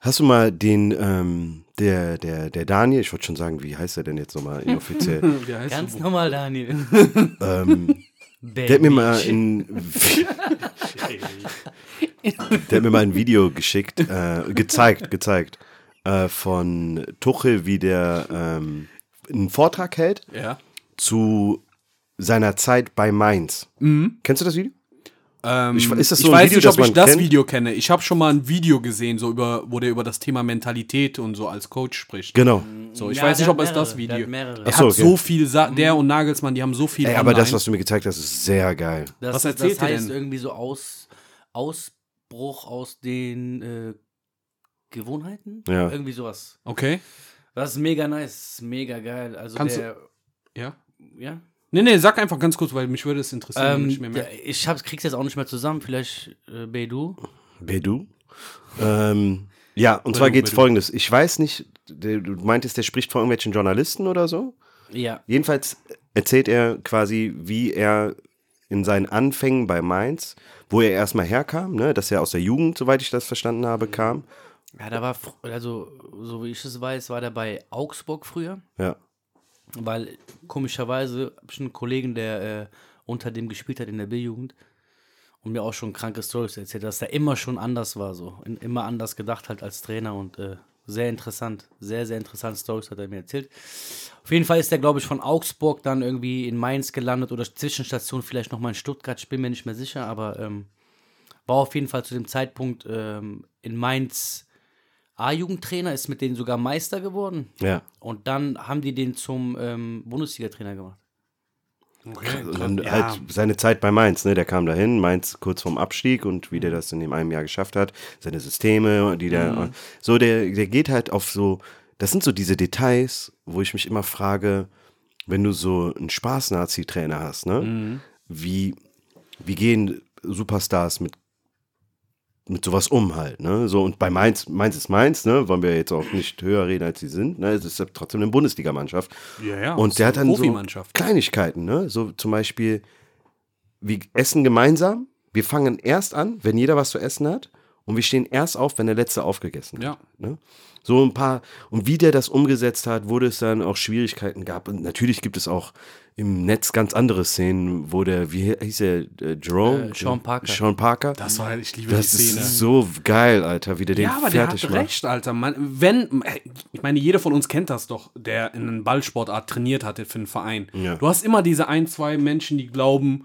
hast du mal den, ähm, der, der, der Daniel, ich wollte schon sagen, wie heißt er denn jetzt nochmal inoffiziell? *laughs* wie heißt Ganz normal, Daniel. ähm, der hat mir mal in, *laughs* der hat mir mal ein Video geschickt, äh, gezeigt, gezeigt, äh, von Tuchel, wie der ähm, einen Vortrag hält Ja. zu seiner Zeit bei Mainz. Mhm. Kennst du das Video? Ähm, Ich- ist das ich so ein weiß Video, nicht, ob ich das kennt? Video kenne. Ich habe schon mal ein Video gesehen, so über, wo der über das Thema Mentalität und so als Coach spricht. Genau. So, ich Ja, weiß nicht, ob es das mehrere, der Video. hat mehrere. So, hat okay. so viel, Sa der und Nagelsmann, die haben so viel. Ey, aber das, was du mir gezeigt hast, ist sehr geil. Das, Was erzählt das heißt denn? irgendwie so aus, Ausbruch aus den äh, Gewohnheiten? Ja. Irgendwie sowas. Okay. Das ist mega nice, mega geil. Also Kannst der, Ja. ja. Nee, nee, sag einfach ganz kurz, weil mich würde es interessieren. Ähm, ich hab's, krieg's jetzt auch nicht mehr zusammen. Vielleicht äh, Bedu. Bedu? Ähm, ja, und zwar Bedu, geht's Bedu. folgendes. Ich weiß nicht, der, du meintest, der spricht vor irgendwelchen Journalisten oder so? Ja. Jedenfalls erzählt er quasi, wie er in seinen Anfängen bei Mainz, wo er erstmal herkam, ne, dass er aus der Jugend, soweit ich das verstanden habe, kam. Ja, da war, also, so wie ich es weiß, war der bei Augsburg früher. Ja. Weil komischerweise habe ich einen Kollegen, der äh, unter dem gespielt hat in der B-Jugend und mir auch schon kranke Stories erzählt, dass er immer schon anders war, so immer anders gedacht hat als Trainer und äh, sehr interessant, sehr, sehr interessante Stories hat er mir erzählt. Auf jeden Fall ist er, glaube ich, von Augsburg dann irgendwie in Mainz gelandet oder Zwischenstation vielleicht nochmal in Stuttgart, ich bin mir nicht mehr sicher, aber ähm, war auf jeden Fall zu dem Zeitpunkt ähm, in Mainz A-Jugendtrainer, ist mit denen sogar Meister geworden. Ja. Und dann haben die den zum ähm, Bundesliga-Trainer gemacht. Okay, Und dann ja. halt seine Zeit bei Mainz, ne? Der kam dahin, Mainz kurz vorm Abstieg und wie der das in dem einen Jahr geschafft hat, seine Systeme, die der. So, der, der geht halt auf so. Das sind so diese Details, wo ich mich immer frage, wenn du so einen Spaß-Nazi-Trainer hast, ne? Wie, wie gehen Superstars mit mit sowas um halt, ne? So, und bei Mainz, Mainz ist Mainz, ne? Wollen wir jetzt auch nicht höher reden, als sie sind, ne? Es ist ja trotzdem eine Bundesligamannschaft. Ja, ja, Und der hat dann so. Kleinigkeiten, ne? So zum Beispiel, wir essen gemeinsam, wir fangen erst an, wenn jeder was zu essen hat, und wir stehen erst auf, wenn der Letzte aufgegessen hat. Ja. Ne? So ein paar, und wie der das umgesetzt hat, wo es dann auch Schwierigkeiten gab. Und natürlich gibt es auch im Netz ganz andere Szenen, wo der, wie hieß er, äh, Jerome? Äh, Sean Parker. Sean Parker. Das war, ich liebe Das die Szene. ist so geil, Alter, wie der den ja, aber der fertig hat macht. recht, Alter. Man, wenn, ich meine, jeder von uns kennt das doch, der in einer Ballsportart trainiert hatte für einen Verein. Ja. Du hast immer diese ein, zwei Menschen, die glauben,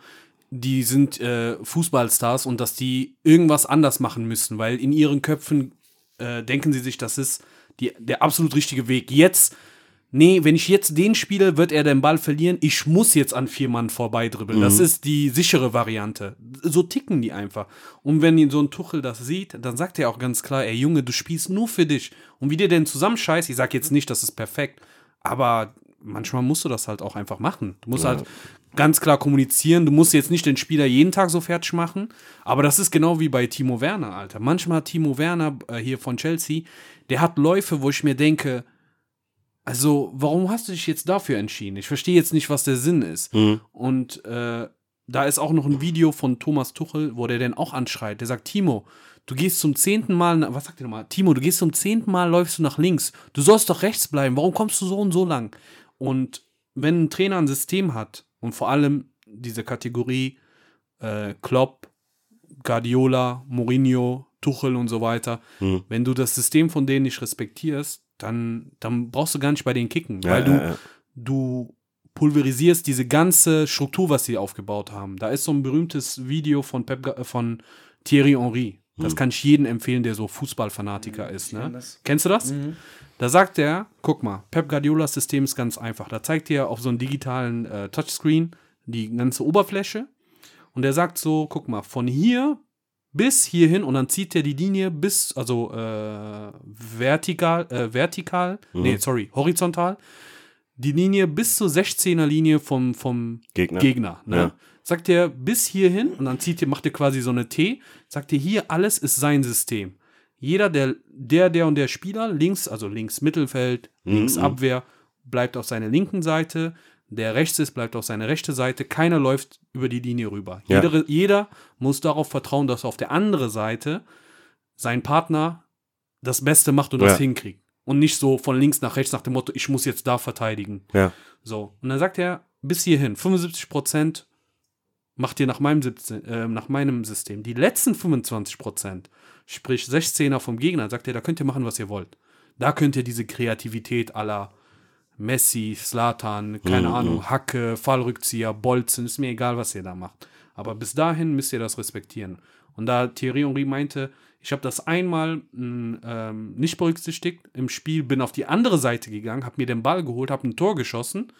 die sind äh, Fußballstars und dass die irgendwas anders machen müssen, weil in ihren Köpfen äh, denken sie sich, das ist die, der absolut richtige Weg. Jetzt, nee, wenn ich jetzt den spiele, wird er den Ball verlieren. Ich muss jetzt an vier Mann vorbeidribbeln. Das ist die sichere Variante. So ticken die einfach. Und wenn so ein Tuchel das sieht, dann sagt er auch ganz klar, ey Junge, du spielst nur für dich. Und wie dir denn zusammenscheißt, ich sag jetzt nicht, das ist perfekt, aber manchmal musst du das halt auch einfach machen. Du musst halt ganz klar kommunizieren. Du musst jetzt nicht den Spieler jeden Tag so fertig machen. Aber das ist genau wie bei Timo Werner, Alter. Manchmal Timo Werner äh, hier von Chelsea, der hat Läufe, wo ich mir denke, also warum hast du dich jetzt dafür entschieden? Ich verstehe jetzt nicht, was der Sinn ist. Und äh, da ist auch noch ein Video von Thomas Tuchel, wo der den auch anschreit. Der sagt, Timo, du gehst zum zehnten Mal, was sagt der nochmal? Timo, du gehst zum zehnten Mal, läufst du nach links. Du sollst doch rechts bleiben. Warum kommst du so und so lang? Und wenn ein Trainer ein System hat und vor allem diese Kategorie äh, Klopp, Guardiola, Mourinho, Tuchel und so weiter, Mhm. wenn du das System von denen nicht respektierst, dann, dann brauchst du gar nicht bei denen kicken, Ja, weil du, ja, ja. du pulverisierst diese ganze Struktur, was sie aufgebaut haben. Da ist so ein berühmtes Video von, Pep, von Thierry Henry. Das kann ich jedem empfehlen, der so Fußballfanatiker ist. Ne? Kennst du das? Da sagt er, guck mal, Pep Guardiolas System ist ganz einfach. Da zeigt er auf so einem digitalen äh, Touchscreen die ganze Oberfläche und er sagt so, guck mal, von hier bis hierhin und dann zieht er die Linie bis, also äh, vertikal, äh, vertikal, nee, sorry, horizontal, die Linie bis zur 16er Linie vom, vom Gegner. Gegner ne? Ja. Sagt er bis hierhin und dann zieht er, macht er quasi so eine T, sagt er hier, alles ist sein System. Jeder, der, der, der und der Spieler, links, also links Mittelfeld, links Abwehr, bleibt auf seiner linken Seite. Der rechts ist, bleibt auf seiner rechten Seite. Keiner läuft über die Linie rüber. Ja. Jeder, jeder muss darauf vertrauen, dass auf der anderen Seite sein Partner das Beste macht und Ja. das hinkriegt. Und nicht so von links nach rechts nach dem Motto, ich muss jetzt da verteidigen. Ja. So. Und dann sagt er, bis hierhin, 75 Prozent macht ihr nach meinem, 17, äh, nach meinem System. Die letzten 25 Prozent, sprich 16er vom Gegner, sagt er, da könnt ihr machen, was ihr wollt. Da könnt ihr diese Kreativität aller Messi, Slatan, keine Ahnung, Hacke, Fallrückzieher, Bolzen, ist mir egal, was ihr da macht. Aber bis dahin müsst ihr das respektieren. Und da Thierry Henry meinte, ich habe das einmal mh, ähm, nicht berücksichtigt im Spiel, bin auf die andere Seite gegangen, habe mir den Ball geholt, habe ein Tor geschossen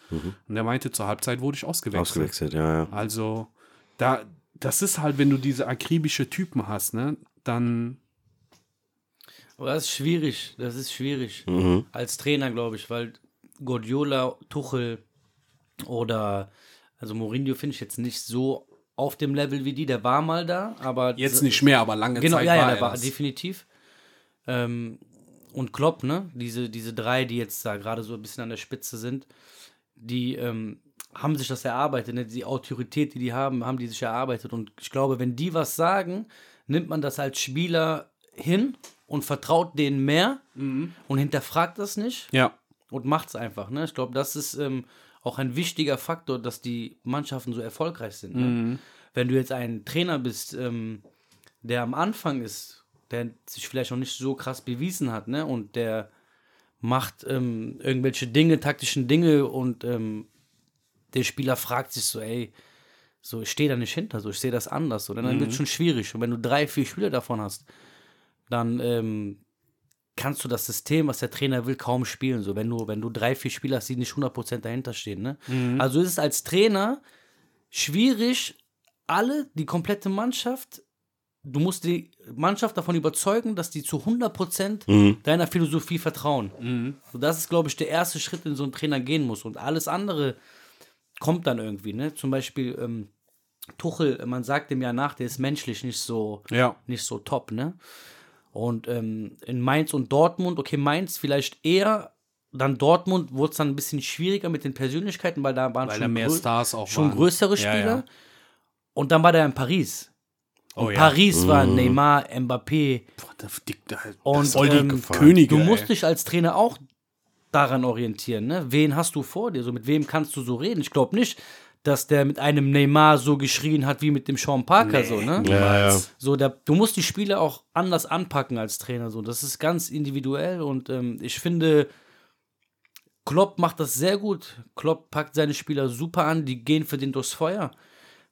und er meinte, zur Halbzeit wurde ich ausgewechselt. Ausgewechselt, ja, ja. Also, da, das ist halt, wenn du diese akribische Typen hast, ne, dann Aber das ist schwierig. Das ist schwierig. Mhm. Als Trainer, glaube ich, weil Guardiola, Tuchel oder also Mourinho finde ich jetzt nicht so auf dem Level wie die. Der war mal da, aber jetzt nicht mehr, aber lange Genau, Zeit ja, ja, war der er war das. definitiv. Ähm, und Klopp, ne? Diese, diese drei, die jetzt da gerade so ein bisschen an der Spitze sind, die ähm, haben sich das erarbeitet, ne? Die Autorität, die die haben, haben die sich erarbeitet. Und ich glaube, wenn die was sagen, nimmt man das als Spieler hin und vertraut denen mehr und hinterfragt das nicht Ja, und macht es einfach. Ne? Ich glaube, das ist ähm, auch ein wichtiger Faktor, dass die Mannschaften so erfolgreich sind. Ne? Wenn du jetzt ein Trainer bist, ähm, der am Anfang ist, der sich vielleicht noch nicht so krass bewiesen hat, ne? und der macht ähm, irgendwelche Dinge, taktischen Dinge und ähm, der Spieler fragt sich so, ey, so, ich stehe da nicht hinter, so, ich sehe das anders. So, dann wird es schon schwierig. Und wenn du drei, vier Spieler davon hast, dann ähm, kannst du das System, was der Trainer will, kaum spielen. So, wenn du, wenn du drei, vier Spieler hast, die nicht 100% dahinter stehen. Ne? Also ist es als Trainer schwierig, alle, die komplette Mannschaft, du musst die Mannschaft davon überzeugen, dass die zu 100% deiner Philosophie vertrauen. So, das ist, glaube ich, der erste Schritt, den so ein Trainer gehen muss. Und alles andere kommt dann irgendwie. Ne? Zum Beispiel ähm, Tuchel, man sagt dem ja nach, der ist menschlich nicht so ja. nicht so top, ne? Und ähm, in Mainz und Dortmund, okay, Mainz vielleicht eher, dann Dortmund wurde es dann ein bisschen schwieriger mit den Persönlichkeiten, weil da waren Weil schon, mehr Stars auch schon waren. größere Ja, Spieler. ja. Und dann war der in Paris. Und Oh ja. Paris war Neymar, Mbappé. Boah, die, der, Und ähm, Könige. du ey. musst dich als Trainer auch daran orientieren. Ne? Wen hast du vor dir? So, mit wem kannst du so reden? Ich glaube nicht, dass der mit einem Neymar so geschrien hat wie mit dem Sean Parker. So, ne? Ja, ja. So, der, du musst die Spiele auch anders anpacken als Trainer. So, das ist ganz individuell und ähm, ich finde, Klopp macht das sehr gut. Klopp packt seine Spieler super an, die gehen für den durchs Feuer.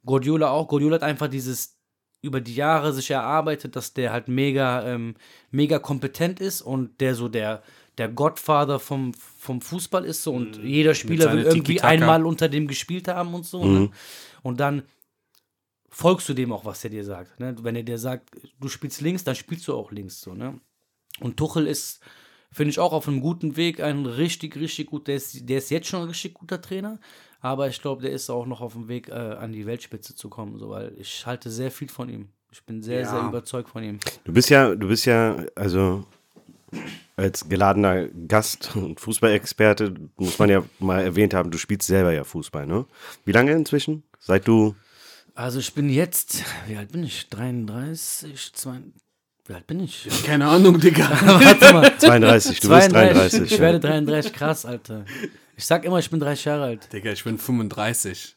Guardiola auch. Guardiola hat einfach dieses über die Jahre sich erarbeitet, dass der halt mega, ähm, mega kompetent ist und der so der, der Godfather vom, vom Fußball ist so und jeder Spieler will irgendwie einmal unter dem gespielt haben und so. Ne? Und dann folgst du dem auch, was er dir sagt. Ne? Wenn er dir sagt, du spielst links, dann spielst du auch links. So, ne? Und Tuchel ist, finde ich, auch auf einem guten Weg, ein richtig, richtig gut, der ist, der ist jetzt schon ein richtig guter Trainer, aber ich glaube, der ist auch noch auf dem Weg, äh, an die Weltspitze zu kommen, so, weil ich halte sehr viel von ihm. Ich bin sehr, Ja. sehr überzeugt von ihm. Du bist ja, du bist ja, also als geladener Gast und Fußballexperte muss man ja mal erwähnt haben, du spielst selber ja Fußball, ne? Wie lange inzwischen? Seit du Also ich bin jetzt, wie alt bin ich? 33, 2, wie alt bin ich? Keine Ahnung, Digga. *laughs* Warte mal. 32, du bist 33. Ich werde 33, krass, Alter. Ich sag immer, ich bin 30 Jahre alt. Digga, ich bin 35.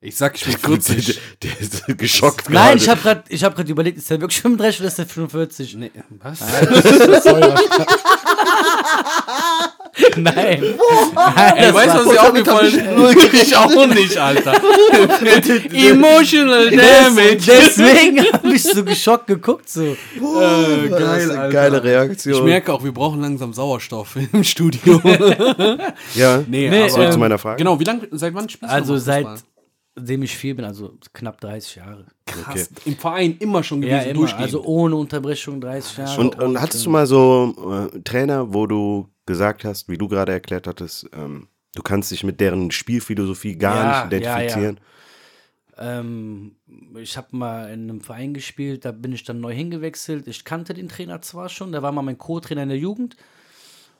Ich sag, ich bin der, 40. der ist *laughs* geschockt Nein, ich gerade. habe gerade ich hab grad überlegt, ist der wirklich 35 oder ist der 45? Nee, was? Nein. *laughs* Nein Ey, weißt du, was ich auch gefallen Ich auch nicht, Alter. *laughs* Emotional Damage. Deswegen habe ich so geschockt geguckt. So. Äh, Das ist geil, eine geile Reaktion. Ich merke auch, wir brauchen langsam Sauerstoff im Studio. ja, nee, Nee, zurück ähm, zu meiner Frage. Genau, wie lange, seit wann spielst du Also seit- Fußball? Seitdem ich viel bin, also knapp 30 Jahre. Krass, im Verein immer schon gewesen, Ja, immer. durchgehend. Also ohne Unterbrechung 30 Jahre. Und, und hattest du mal so äh, Trainer, wo du gesagt hast, wie du gerade erklärt hattest, ähm, du kannst dich mit deren Spielphilosophie gar Ja, nicht identifizieren? Ähm, ich habe mal in einem Verein gespielt, da bin ich dann neu hingewechselt. Ich kannte den Trainer zwar schon, der war mal mein Co-Trainer in der Jugend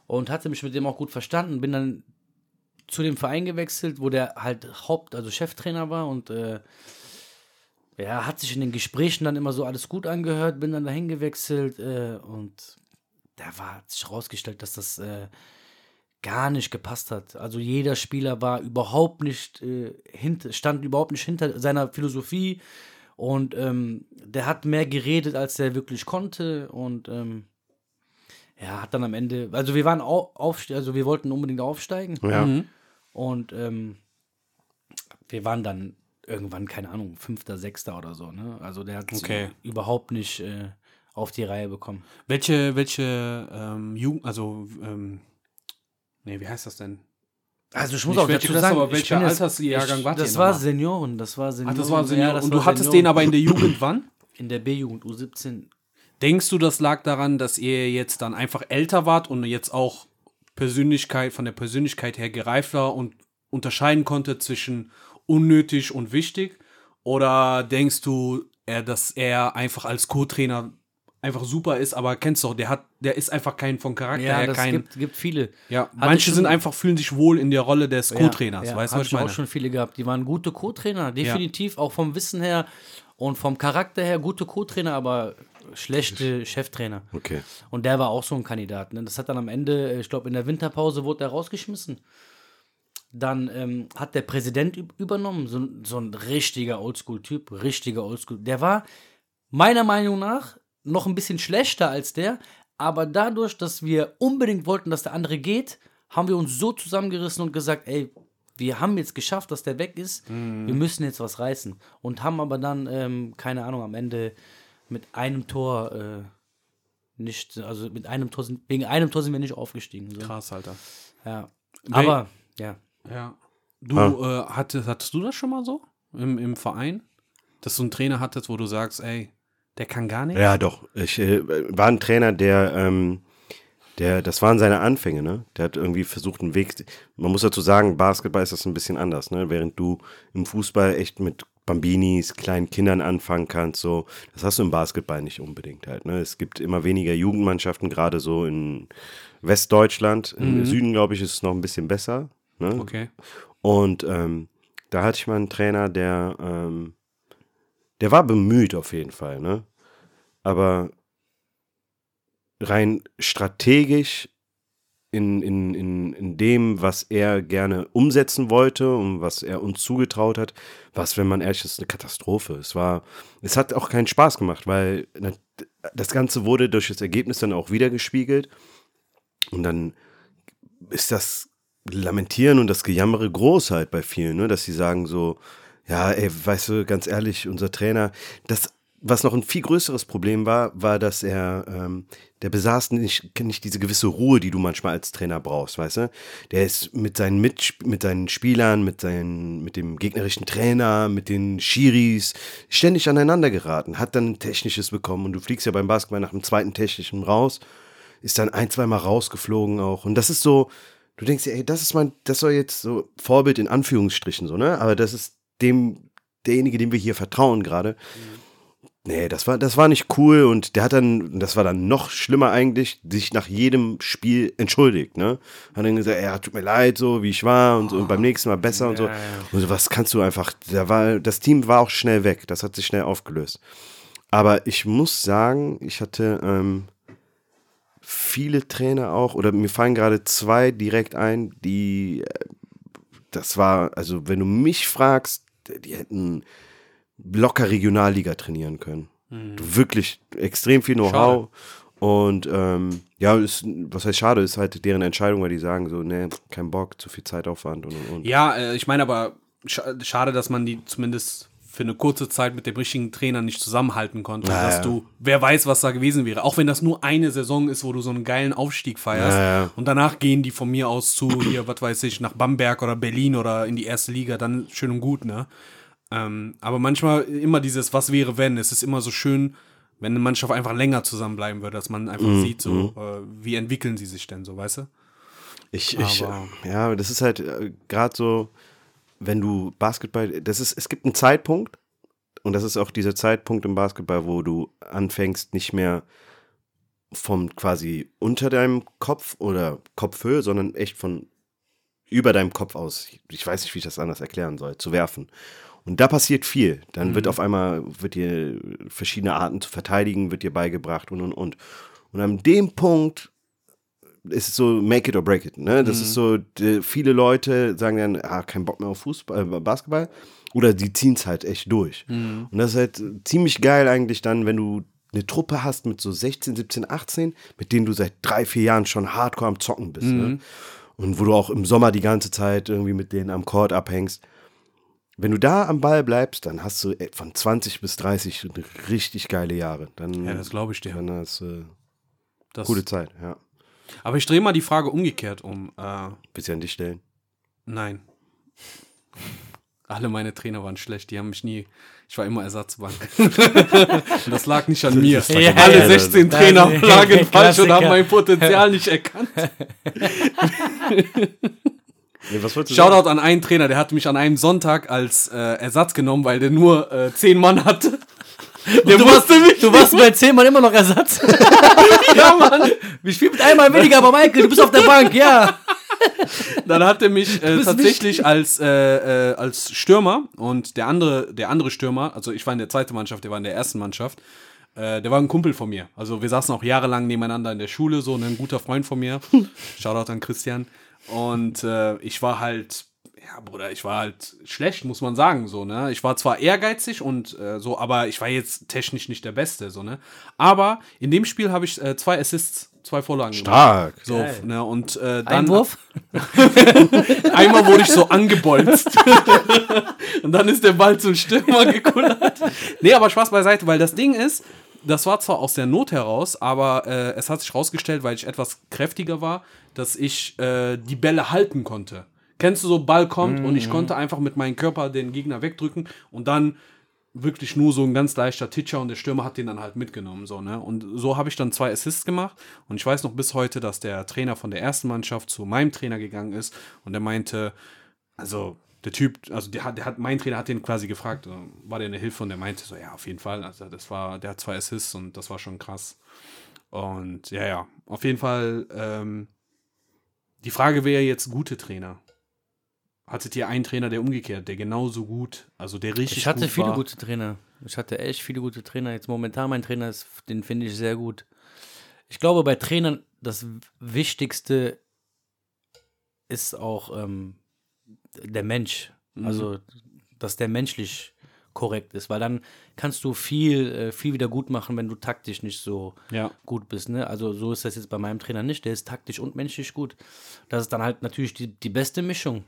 und hatte mich mit dem auch gut verstanden. Bin dann zu dem Verein gewechselt, wo der halt Haupt-, also Cheftrainer war und äh, ja, hat sich in den Gesprächen dann immer so alles gut angehört, bin dann dahin gewechselt äh, und da war hat sich herausgestellt, dass das äh, gar nicht gepasst hat. Also jeder Spieler war überhaupt nicht äh, hinter, stand überhaupt nicht hinter seiner Philosophie und ähm, der hat mehr geredet, als er wirklich konnte und ähm, ja, hat dann am Ende, also wir waren au aufste also wir wollten unbedingt aufsteigen Ja. Mhm. Und ähm, wir waren dann irgendwann, keine Ahnung, Fünfter, Sechster oder so. Ne? Also der hat Okay. überhaupt nicht äh, auf die Reihe bekommen. Welche, welche ähm, Jugend, also, ähm, nee, wie heißt das denn? Also ich muss Nicht auch welche dazu sagen, welcher Altersjahrgang wart ihr Das war? Senioren, das war Ach, Senioren. das war Senior. Ja, das Und war du hattest Senioren. den aber in der Jugend *clears throat* wann? in der B-Jugend U17. Denkst du, das lag daran, dass ihr jetzt dann einfach älter wart und jetzt auch Persönlichkeit, von der Persönlichkeit her gereift war und unterscheiden konnte zwischen unnötig und wichtig? Oder denkst du, er, dass er einfach als Co-Trainer einfach super ist, aber kennst du der hat, der ist einfach kein von Charakter Ja, her das kein. gibt, gibt viele. ja, Hatte manche sind einfach, fühlen sich wohl in der Rolle des Co-Trainers, ja, weißt du, was ich meine? auch schon viele gehabt. Die waren gute Co-Trainer, definitiv, auch vom Wissen her und vom Charakter her gute Co-Trainer, aber schlechte Cheftrainer. Okay. Und der war auch so ein Kandidat. Ne? Das hat dann am Ende, äh, ich glaube, in der Winterpause wurde er rausgeschmissen. Dann ähm, hat der Präsident üb- übernommen, so, ein- so ein richtiger Oldschool-Typ, richtiger Oldschool. Der war meiner Meinung nach noch ein bisschen schlechter als der, aber dadurch, dass wir unbedingt wollten, dass der andere geht, haben wir uns so zusammengerissen und gesagt, ey, wir haben jetzt geschafft, dass der weg ist, wir müssen jetzt was reißen. Und haben aber dann, ähm, keine Ahnung, am Ende mit einem Tor äh, nicht, also mit einem Tor sind, wegen einem Tor sind wir nicht aufgestiegen. So. Krass, Alter. Ja. Aber, ja. Ja. Du, äh, hattest, hattest du das schon mal so im, im Verein? Dass du einen Trainer hattest, wo du sagst, ey, der kann gar nicht? Ja, doch. Ich äh, war ein Trainer, der, ähm, der, das waren seine Anfänge, ne? Der hat irgendwie versucht, einen Weg. Man muss dazu sagen, Basketball ist das ein bisschen anders, ne? Während du im Fußball echt mit Bambinis, kleinen Kindern anfangen kannst, so, das hast du im Basketball nicht unbedingt halt, ne? Es gibt immer weniger Jugendmannschaften, gerade so in Westdeutschland. Im Süden, glaube ich, ist es noch ein bisschen besser. Ne? Okay. Und ähm, da hatte ich mal einen Trainer, der, ähm, der war bemüht auf jeden Fall, ne? Aber rein strategisch in, in, in, in dem, was er gerne umsetzen wollte und was er uns zugetraut hat, war es, wenn man ehrlich ist, eine Katastrophe. Es war, es hat auch keinen Spaß gemacht, weil das Ganze wurde durch das Ergebnis dann auch wiedergespiegelt. Und dann ist das Lamentieren und das Gejammere groß halt bei vielen, ne? dass sie sagen so, ja, ey, weißt du, ganz ehrlich, unser Trainer, das, was noch ein viel größeres Problem war, war, dass er, ähm, der besaß nicht, nicht diese gewisse Ruhe, die du manchmal als Trainer brauchst, weißt du? Der ist mit seinen Mitsp mit seinen Spielern, mit seinen, mit dem gegnerischen Trainer, mit den Schiris ständig aneinander geraten, hat dann ein technisches bekommen und du fliegst ja beim Basketball nach dem zweiten technischen raus, ist dann ein, zweimal rausgeflogen auch und das ist so, du denkst dir, ey, das ist mein, das soll jetzt so Vorbild in Anführungsstrichen so, ne? Aber das ist dem, derjenige, dem wir hier vertrauen gerade. Nee, das war, das war nicht cool und der hat dann, das war dann noch schlimmer eigentlich, sich nach jedem Spiel entschuldigt, ne? Hat dann gesagt, ja, tut mir leid, so wie ich war und, so, und beim nächsten Mal besser und so. Ja. Und so was kannst du einfach, da war, das Team war auch schnell weg, das hat sich schnell aufgelöst. Aber ich muss sagen, ich hatte ähm, viele Trainer auch, oder mir fallen gerade zwei direkt ein, die, äh, das war, also wenn du mich fragst, die hätten locker Regionalliga trainieren können. Wirklich extrem viel Know-how. Und ähm, ja, ist, was heißt schade, ist halt deren Entscheidung, weil die sagen so, nee, kein Bock, zu viel Zeitaufwand und und und. Ja, äh, ich meine aber, scha schade, dass man die zumindest für eine kurze Zeit mit dem richtigen Trainer nicht zusammenhalten konnte. Ja, dass du, wer weiß, was da gewesen wäre. Auch wenn das nur eine Saison ist, wo du so einen geilen Aufstieg feierst. Ja, ja. Und danach gehen die von mir aus zu, hier, was weiß ich, nach Bamberg oder Berlin oder in die erste Liga, dann schön und gut, ne? Ähm, aber manchmal immer dieses, was wäre, wenn. Es ist immer so schön, wenn eine Mannschaft einfach länger zusammenbleiben würde, dass man einfach Mhm, sieht, so, äh, wie entwickeln sie sich denn so, weißt du? Ich, ich, ja, das ist halt äh, gerade so, wenn du Basketball, das ist, es gibt einen Zeitpunkt und das ist auch dieser Zeitpunkt im Basketball, wo du anfängst, nicht mehr vom quasi unter deinem Kopf oder Kopfhöhe, sondern echt von über deinem Kopf aus, ich weiß nicht, wie ich das anders erklären soll, zu werfen. Und da passiert viel. Dann wird auf einmal, wird dir verschiedene Arten zu verteidigen, wird dir beigebracht und und und. Und an dem Punkt ist es so make it or break it. Ne? Das ist so, die, viele Leute sagen dann, ah, kein Bock mehr auf Fußball, äh, Basketball. Oder die ziehen es halt echt durch. Und das ist halt ziemlich geil eigentlich dann, wenn du eine Truppe hast mit so 16, 17, 18, mit denen du seit drei, vier Jahren schon hardcore am Zocken bist. Ne? Und wo du auch im Sommer die ganze Zeit irgendwie mit denen am Court abhängst. Wenn du da am Ball bleibst, dann hast du äh, von 20 bis 30 richtig geile Jahre. Dann, Ja, das glaube ich dir. Dann hast du äh, Das, gute Zeit, ja. aber ich drehe mal die Frage umgekehrt um. Äh, Willst du an dich stellen? nein. Alle meine Trainer waren schlecht, die haben mich nie. Ich war immer Ersatzbank. Und *laughs* das lag nicht an mir. Ja, Alle ja, 16 das- Trainer das- lagen falsch und haben mein Potenzial *laughs* nicht erkannt. *laughs* Nee, was du sagen? Shoutout an einen Trainer, der hat mich an einem Sonntag als äh, Ersatz genommen, weil der nur äh, 10 Mann hatte. Du warst, du warst bei 10 Mal immer noch Ersatz. *laughs* Ja, Mann. Wir spielen mit einmal weniger, aber Michael, du bist auf der Bank, ja. Dann hat er mich äh, tatsächlich als, äh, äh, als Stürmer und der andere, der andere Stürmer, also ich war in der zweiten Mannschaft, der war in der ersten Mannschaft, äh, der war ein Kumpel von mir. Also wir saßen auch jahrelang nebeneinander in der Schule, so ein guter Freund von mir. *laughs* Shoutout an Christian. Und äh, ich war halt, ja, Bruder, ich war halt schlecht, muss man sagen, so, ne? Ich war zwar ehrgeizig und äh, so, aber ich war jetzt technisch nicht der Beste, so, ne? Aber in dem Spiel habe ich äh, zwei Assists, zwei Vorlagen gemacht. Stark. So, Geil. ne, und äh, dann Einwurf? *laughs* Einmal wurde ich so angebolzt. *laughs* und dann ist der Ball zum Stürmer gekullert. Nee, aber Spaß beiseite, weil das Ding ist, das war zwar aus der Not heraus, aber äh, es hat sich rausgestellt, weil ich etwas kräftiger war, dass ich äh, die Bälle halten konnte. Kennst du so, Ball kommt und ich konnte einfach mit meinem Körper den Gegner wegdrücken und dann wirklich nur so ein ganz leichter Titscher und der Stürmer hat den dann halt mitgenommen. So, ne? Und so habe ich dann zwei Assists gemacht. Und ich weiß noch bis heute, dass der Trainer von der ersten Mannschaft zu meinem Trainer gegangen ist und der meinte, also der Typ, also der hat, der hat, mein Trainer hat den quasi gefragt, äh, war der eine Hilfe und der meinte so, ja, auf jeden Fall. Also das war, der hat zwei Assists und das war schon krass. Und ja, ja, auf jeden Fall, ähm, die Frage wäre jetzt gute Trainer. Hattet ihr einen Trainer, der umgekehrt, der genauso gut, also der richtig Ich hatte gut viele war? gute Trainer. Ich hatte echt viele gute Trainer. Jetzt momentan mein Trainer ist, den finde ich sehr gut. Ich glaube, bei Trainern das Wichtigste ist auch ähm, der Mensch. Mhm. Also, dass der menschlich korrekt ist, weil dann kannst du viel, äh, viel wieder gut machen, wenn du taktisch nicht so Ja. gut bist. Ne? Also so ist das jetzt bei meinem Trainer nicht. Der ist taktisch und menschlich gut. Das ist dann halt natürlich die, die beste Mischung.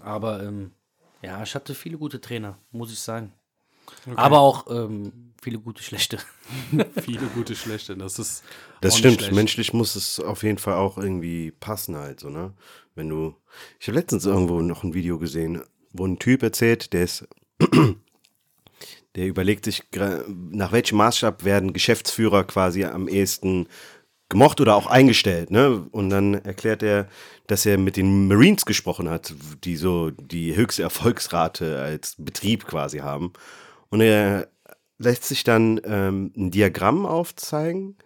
Aber ähm, ja, ich hatte viele gute Trainer, muss ich sagen. Aber auch ähm, viele gute schlechte. *laughs* Viele gute, schlechte. Das ist. Das stimmt. schlecht. Menschlich muss es auf jeden Fall auch irgendwie passen halt so, ne? Wenn du. Ich habe letztens irgendwo noch ein Video gesehen, wo ein Typ erzählt, der ist. *clears throat* Der überlegt sich, nach welchem Maßstab werden Geschäftsführer quasi am ehesten gemocht oder auch eingestellt, ne? Und dann erklärt er, dass er mit den Marines gesprochen hat, die so die höchste Erfolgsrate als Betrieb quasi haben. Und er lässt sich dann ähm, ein Diagramm aufzeigen,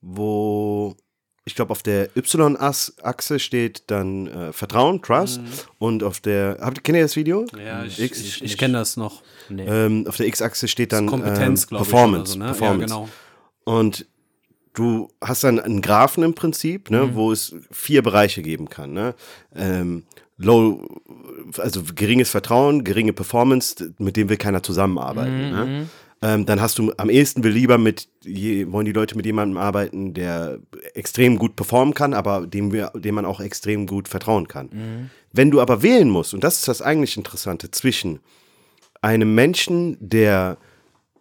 wo ich glaube, auf der Y-Achse steht dann äh, Vertrauen, Trust und auf der, habt, kennt ihr das Video? Ja, ich, X, ich, ich kenne das noch. Nee. ähm, auf der X-Achse steht dann Kompetenz, ähm. Performance. so, ne? Performance. Ja, genau. Und du hast dann einen Graphen im Prinzip, ne, wo es vier Bereiche geben kann. Ne? Ähm, low, also geringes Vertrauen, geringe Performance, mit dem will keiner zusammenarbeiten. Ne? Ähm, dann hast du am ehesten will lieber mit, je, wollen die Leute mit jemandem arbeiten, der extrem gut performen kann, aber dem, wir, dem man auch extrem gut vertrauen kann. Wenn du aber wählen musst, und das ist das eigentlich Interessante, zwischen einem Menschen, der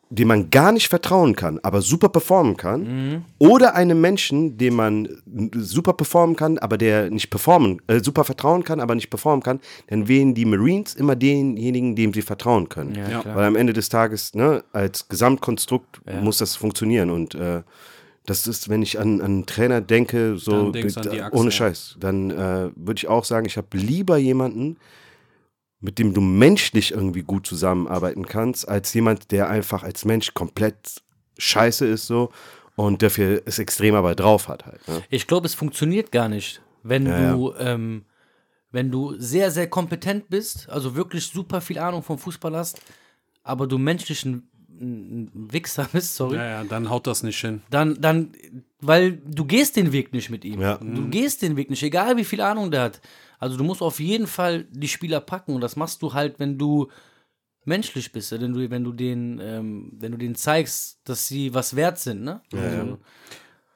dem man gar nicht vertrauen kann, aber super performen kann, oder einem Menschen, dem man super performen kann, aber der nicht performen, äh, super vertrauen kann, aber nicht performen kann, dann wählen die Marines immer denjenigen, dem sie vertrauen können. Ja. Weil am Ende des Tages, ne, als Gesamtkonstrukt muss das funktionieren und äh, das ist, wenn ich an, an einen Trainer denke, so Achse, ohne ja. Scheiß, dann äh, würde ich auch sagen, ich habe lieber jemanden, mit dem du menschlich irgendwie gut zusammenarbeiten kannst, als jemand, der einfach als Mensch komplett scheiße ist so und dafür es extrem aber drauf hat halt. Ne? Ich glaube, es funktioniert gar nicht, wenn Ja, du, Ähm, wenn du sehr, sehr kompetent bist, also wirklich super viel Ahnung vom Fußball hast, aber du menschlich ein, ein Wichser bist, sorry, Ja, ja, dann haut das nicht hin. dann, dann, weil du gehst den Weg nicht mit ihm. Ja. Du gehst den Weg nicht, egal wie viel Ahnung der hat. Also du musst auf jeden Fall die Spieler packen und das machst du halt, wenn du menschlich bist, wenn du, wenn du den, ähm, wenn du denen zeigst, dass sie was wert sind, ne? Also,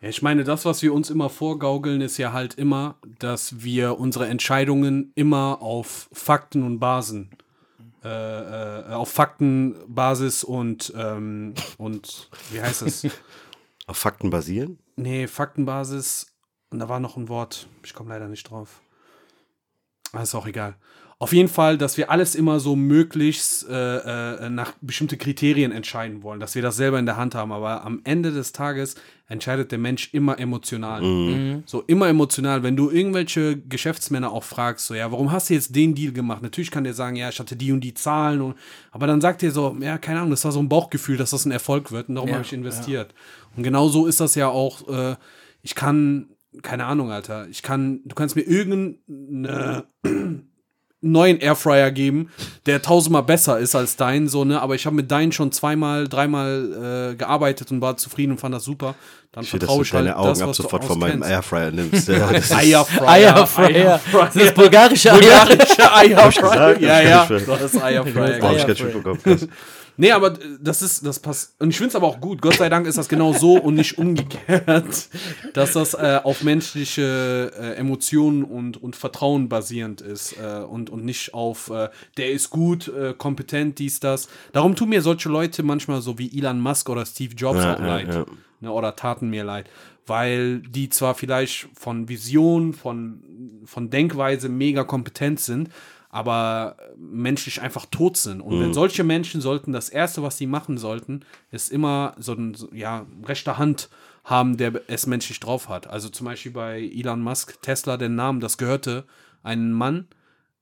Ja, ich meine, das, was wir uns immer vorgaukeln, ist ja halt immer, dass wir unsere Entscheidungen immer auf Fakten und Basen äh, äh, auf Faktenbasis und, ähm, und wie heißt es? Auf Fakten basieren? Nee, Faktenbasis. Und da war noch ein Wort. Ich komme leider nicht drauf. Ah, ist auch egal. Auf jeden Fall, dass wir alles immer so möglichst äh, äh, nach bestimmte Kriterien entscheiden wollen, dass wir das selber in der Hand haben. Aber am Ende des Tages entscheidet der Mensch immer emotional. So immer emotional. Wenn du irgendwelche Geschäftsmänner auch fragst, so ja, warum hast du jetzt den Deal gemacht? Natürlich kann der sagen, ja, ich hatte die und die Zahlen. Und, aber dann sagt er so, ja, keine Ahnung, das war so ein Bauchgefühl, dass das ein Erfolg wird und darum Ja, habe ich investiert. Und genau so ist das ja auch. Äh, ich kann, keine Ahnung, Alter, ich kann, du kannst mir irgendeine *clears throat* neuen Airfryer geben, der tausendmal besser ist als dein, so, ne? Aber ich habe mit deinen schon zweimal, dreimal äh, gearbeitet und war zufrieden und fand das super. Dann Ich vertraue ich halt deine Augen das, ab was du sofort von meinem auskennst. Airfryer nimmst. Ja, *laughs* das ist- Eierfryer. Eierfryer. Das ist bulgarische Eier. Bulgarische Eierfryer. Ja, ja. Du hast Eierfryer. Hab ich ganz schön bekommen. Nee, aber das ist, das passt. Und ich finde es aber auch gut. Gott sei Dank ist das genau so und nicht umgekehrt, *laughs* dass das äh, auf menschliche äh, Emotionen und, und Vertrauen basierend ist äh, und, und nicht auf, äh, der ist gut, äh, kompetent, dies, das. Darum tun mir solche Leute manchmal so wie Elon Musk oder Steve Jobs Ja, auch ja, leid. ja. Ne, oder taten mir leid. Weil die zwar vielleicht von Vision, von, von Denkweise mega kompetent sind, aber menschlich einfach tot sind. Und wenn solche Menschen sollten, das Erste, was sie machen sollten, ist immer so ein, ja, rechter Hand haben, der es menschlich drauf hat. Also zum Beispiel bei Elon Musk, Tesla, den Namen, das gehörte einem Mann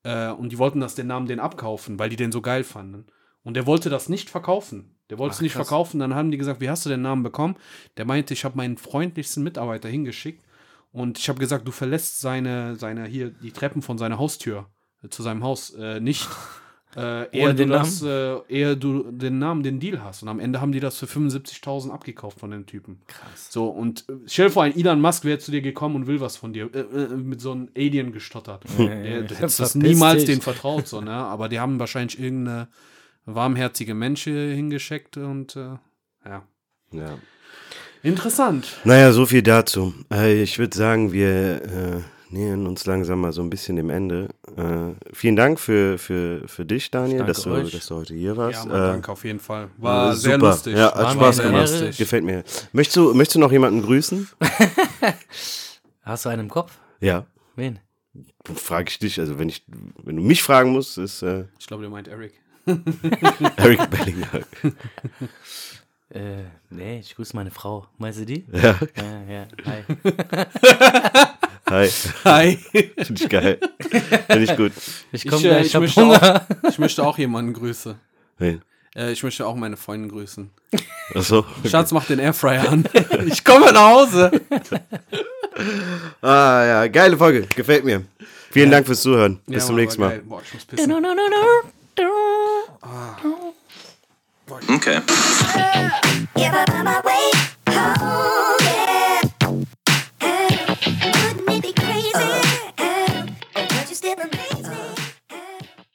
äh, und die wollten das den Namen den abkaufen, weil die den so geil fanden. Und der wollte das nicht verkaufen. Der wollte es nicht krass. verkaufen. Dann haben die gesagt, wie hast du den Namen bekommen? Der meinte, ich habe meinen freundlichsten Mitarbeiter hingeschickt und ich habe gesagt, du verlässt seine, seine hier die Treppen von seiner Haustür äh, zu seinem Haus äh, nicht. *laughs* Äh, eher, Ohne du den das, äh, eher du den Namen, den Deal hast. Und am Ende haben die das für 75.000 abgekauft von den Typen. Krass. So, und äh, stell dir vor, ein Elon Musk wäre zu dir gekommen und will was von dir. Äh, äh, mit so einem Alien gestottert. Der, du hättest das niemals dich. den vertraut, so, ne? Aber die haben wahrscheinlich irgendeine warmherzige Mensch hier hingeschickt und äh, ja. Ja. Interessant. Naja, so viel dazu. Ich würde sagen, wir nähern uns langsam mal so ein bisschen dem Ende. Äh, vielen Dank für, für, für dich, Daniel, dass du, euch. dass du heute hier warst. Ja, Äh, danke auf jeden Fall. War äh, sehr super. lustig. Ja, hat War Spaß sehr gemacht. lustig. Gefällt mir. Möchtest du, möchtest du noch jemanden grüßen? *laughs* Hast du einen im Kopf? Ja. Wen? Frage ich dich. Also wenn ich, wenn du mich fragen musst, ist äh, Ich glaube, der meint Eric. *laughs* Eric Bellinger. *laughs* Äh, nee, ich grüße meine Frau. Meinst du die? *laughs* Ja. Ja, ja. Hi. *laughs* Hi. Hi. *laughs* Finde ich geil. Finde ich gut. Ich Ich, komme äh, ich, ich möchte Hunger. auch, ich möchte auch jemanden grüßen. Wen? Äh, ich möchte auch meine Freundin grüßen. Achso. Schatz, mach den Airfryer an. Ich komme nach Hause. Ah ja, geile Folge. Gefällt mir. Vielen Dank fürs Zuhören. Bis Ja, zum nächsten Mal. Boah, ich muss pissen. Okay.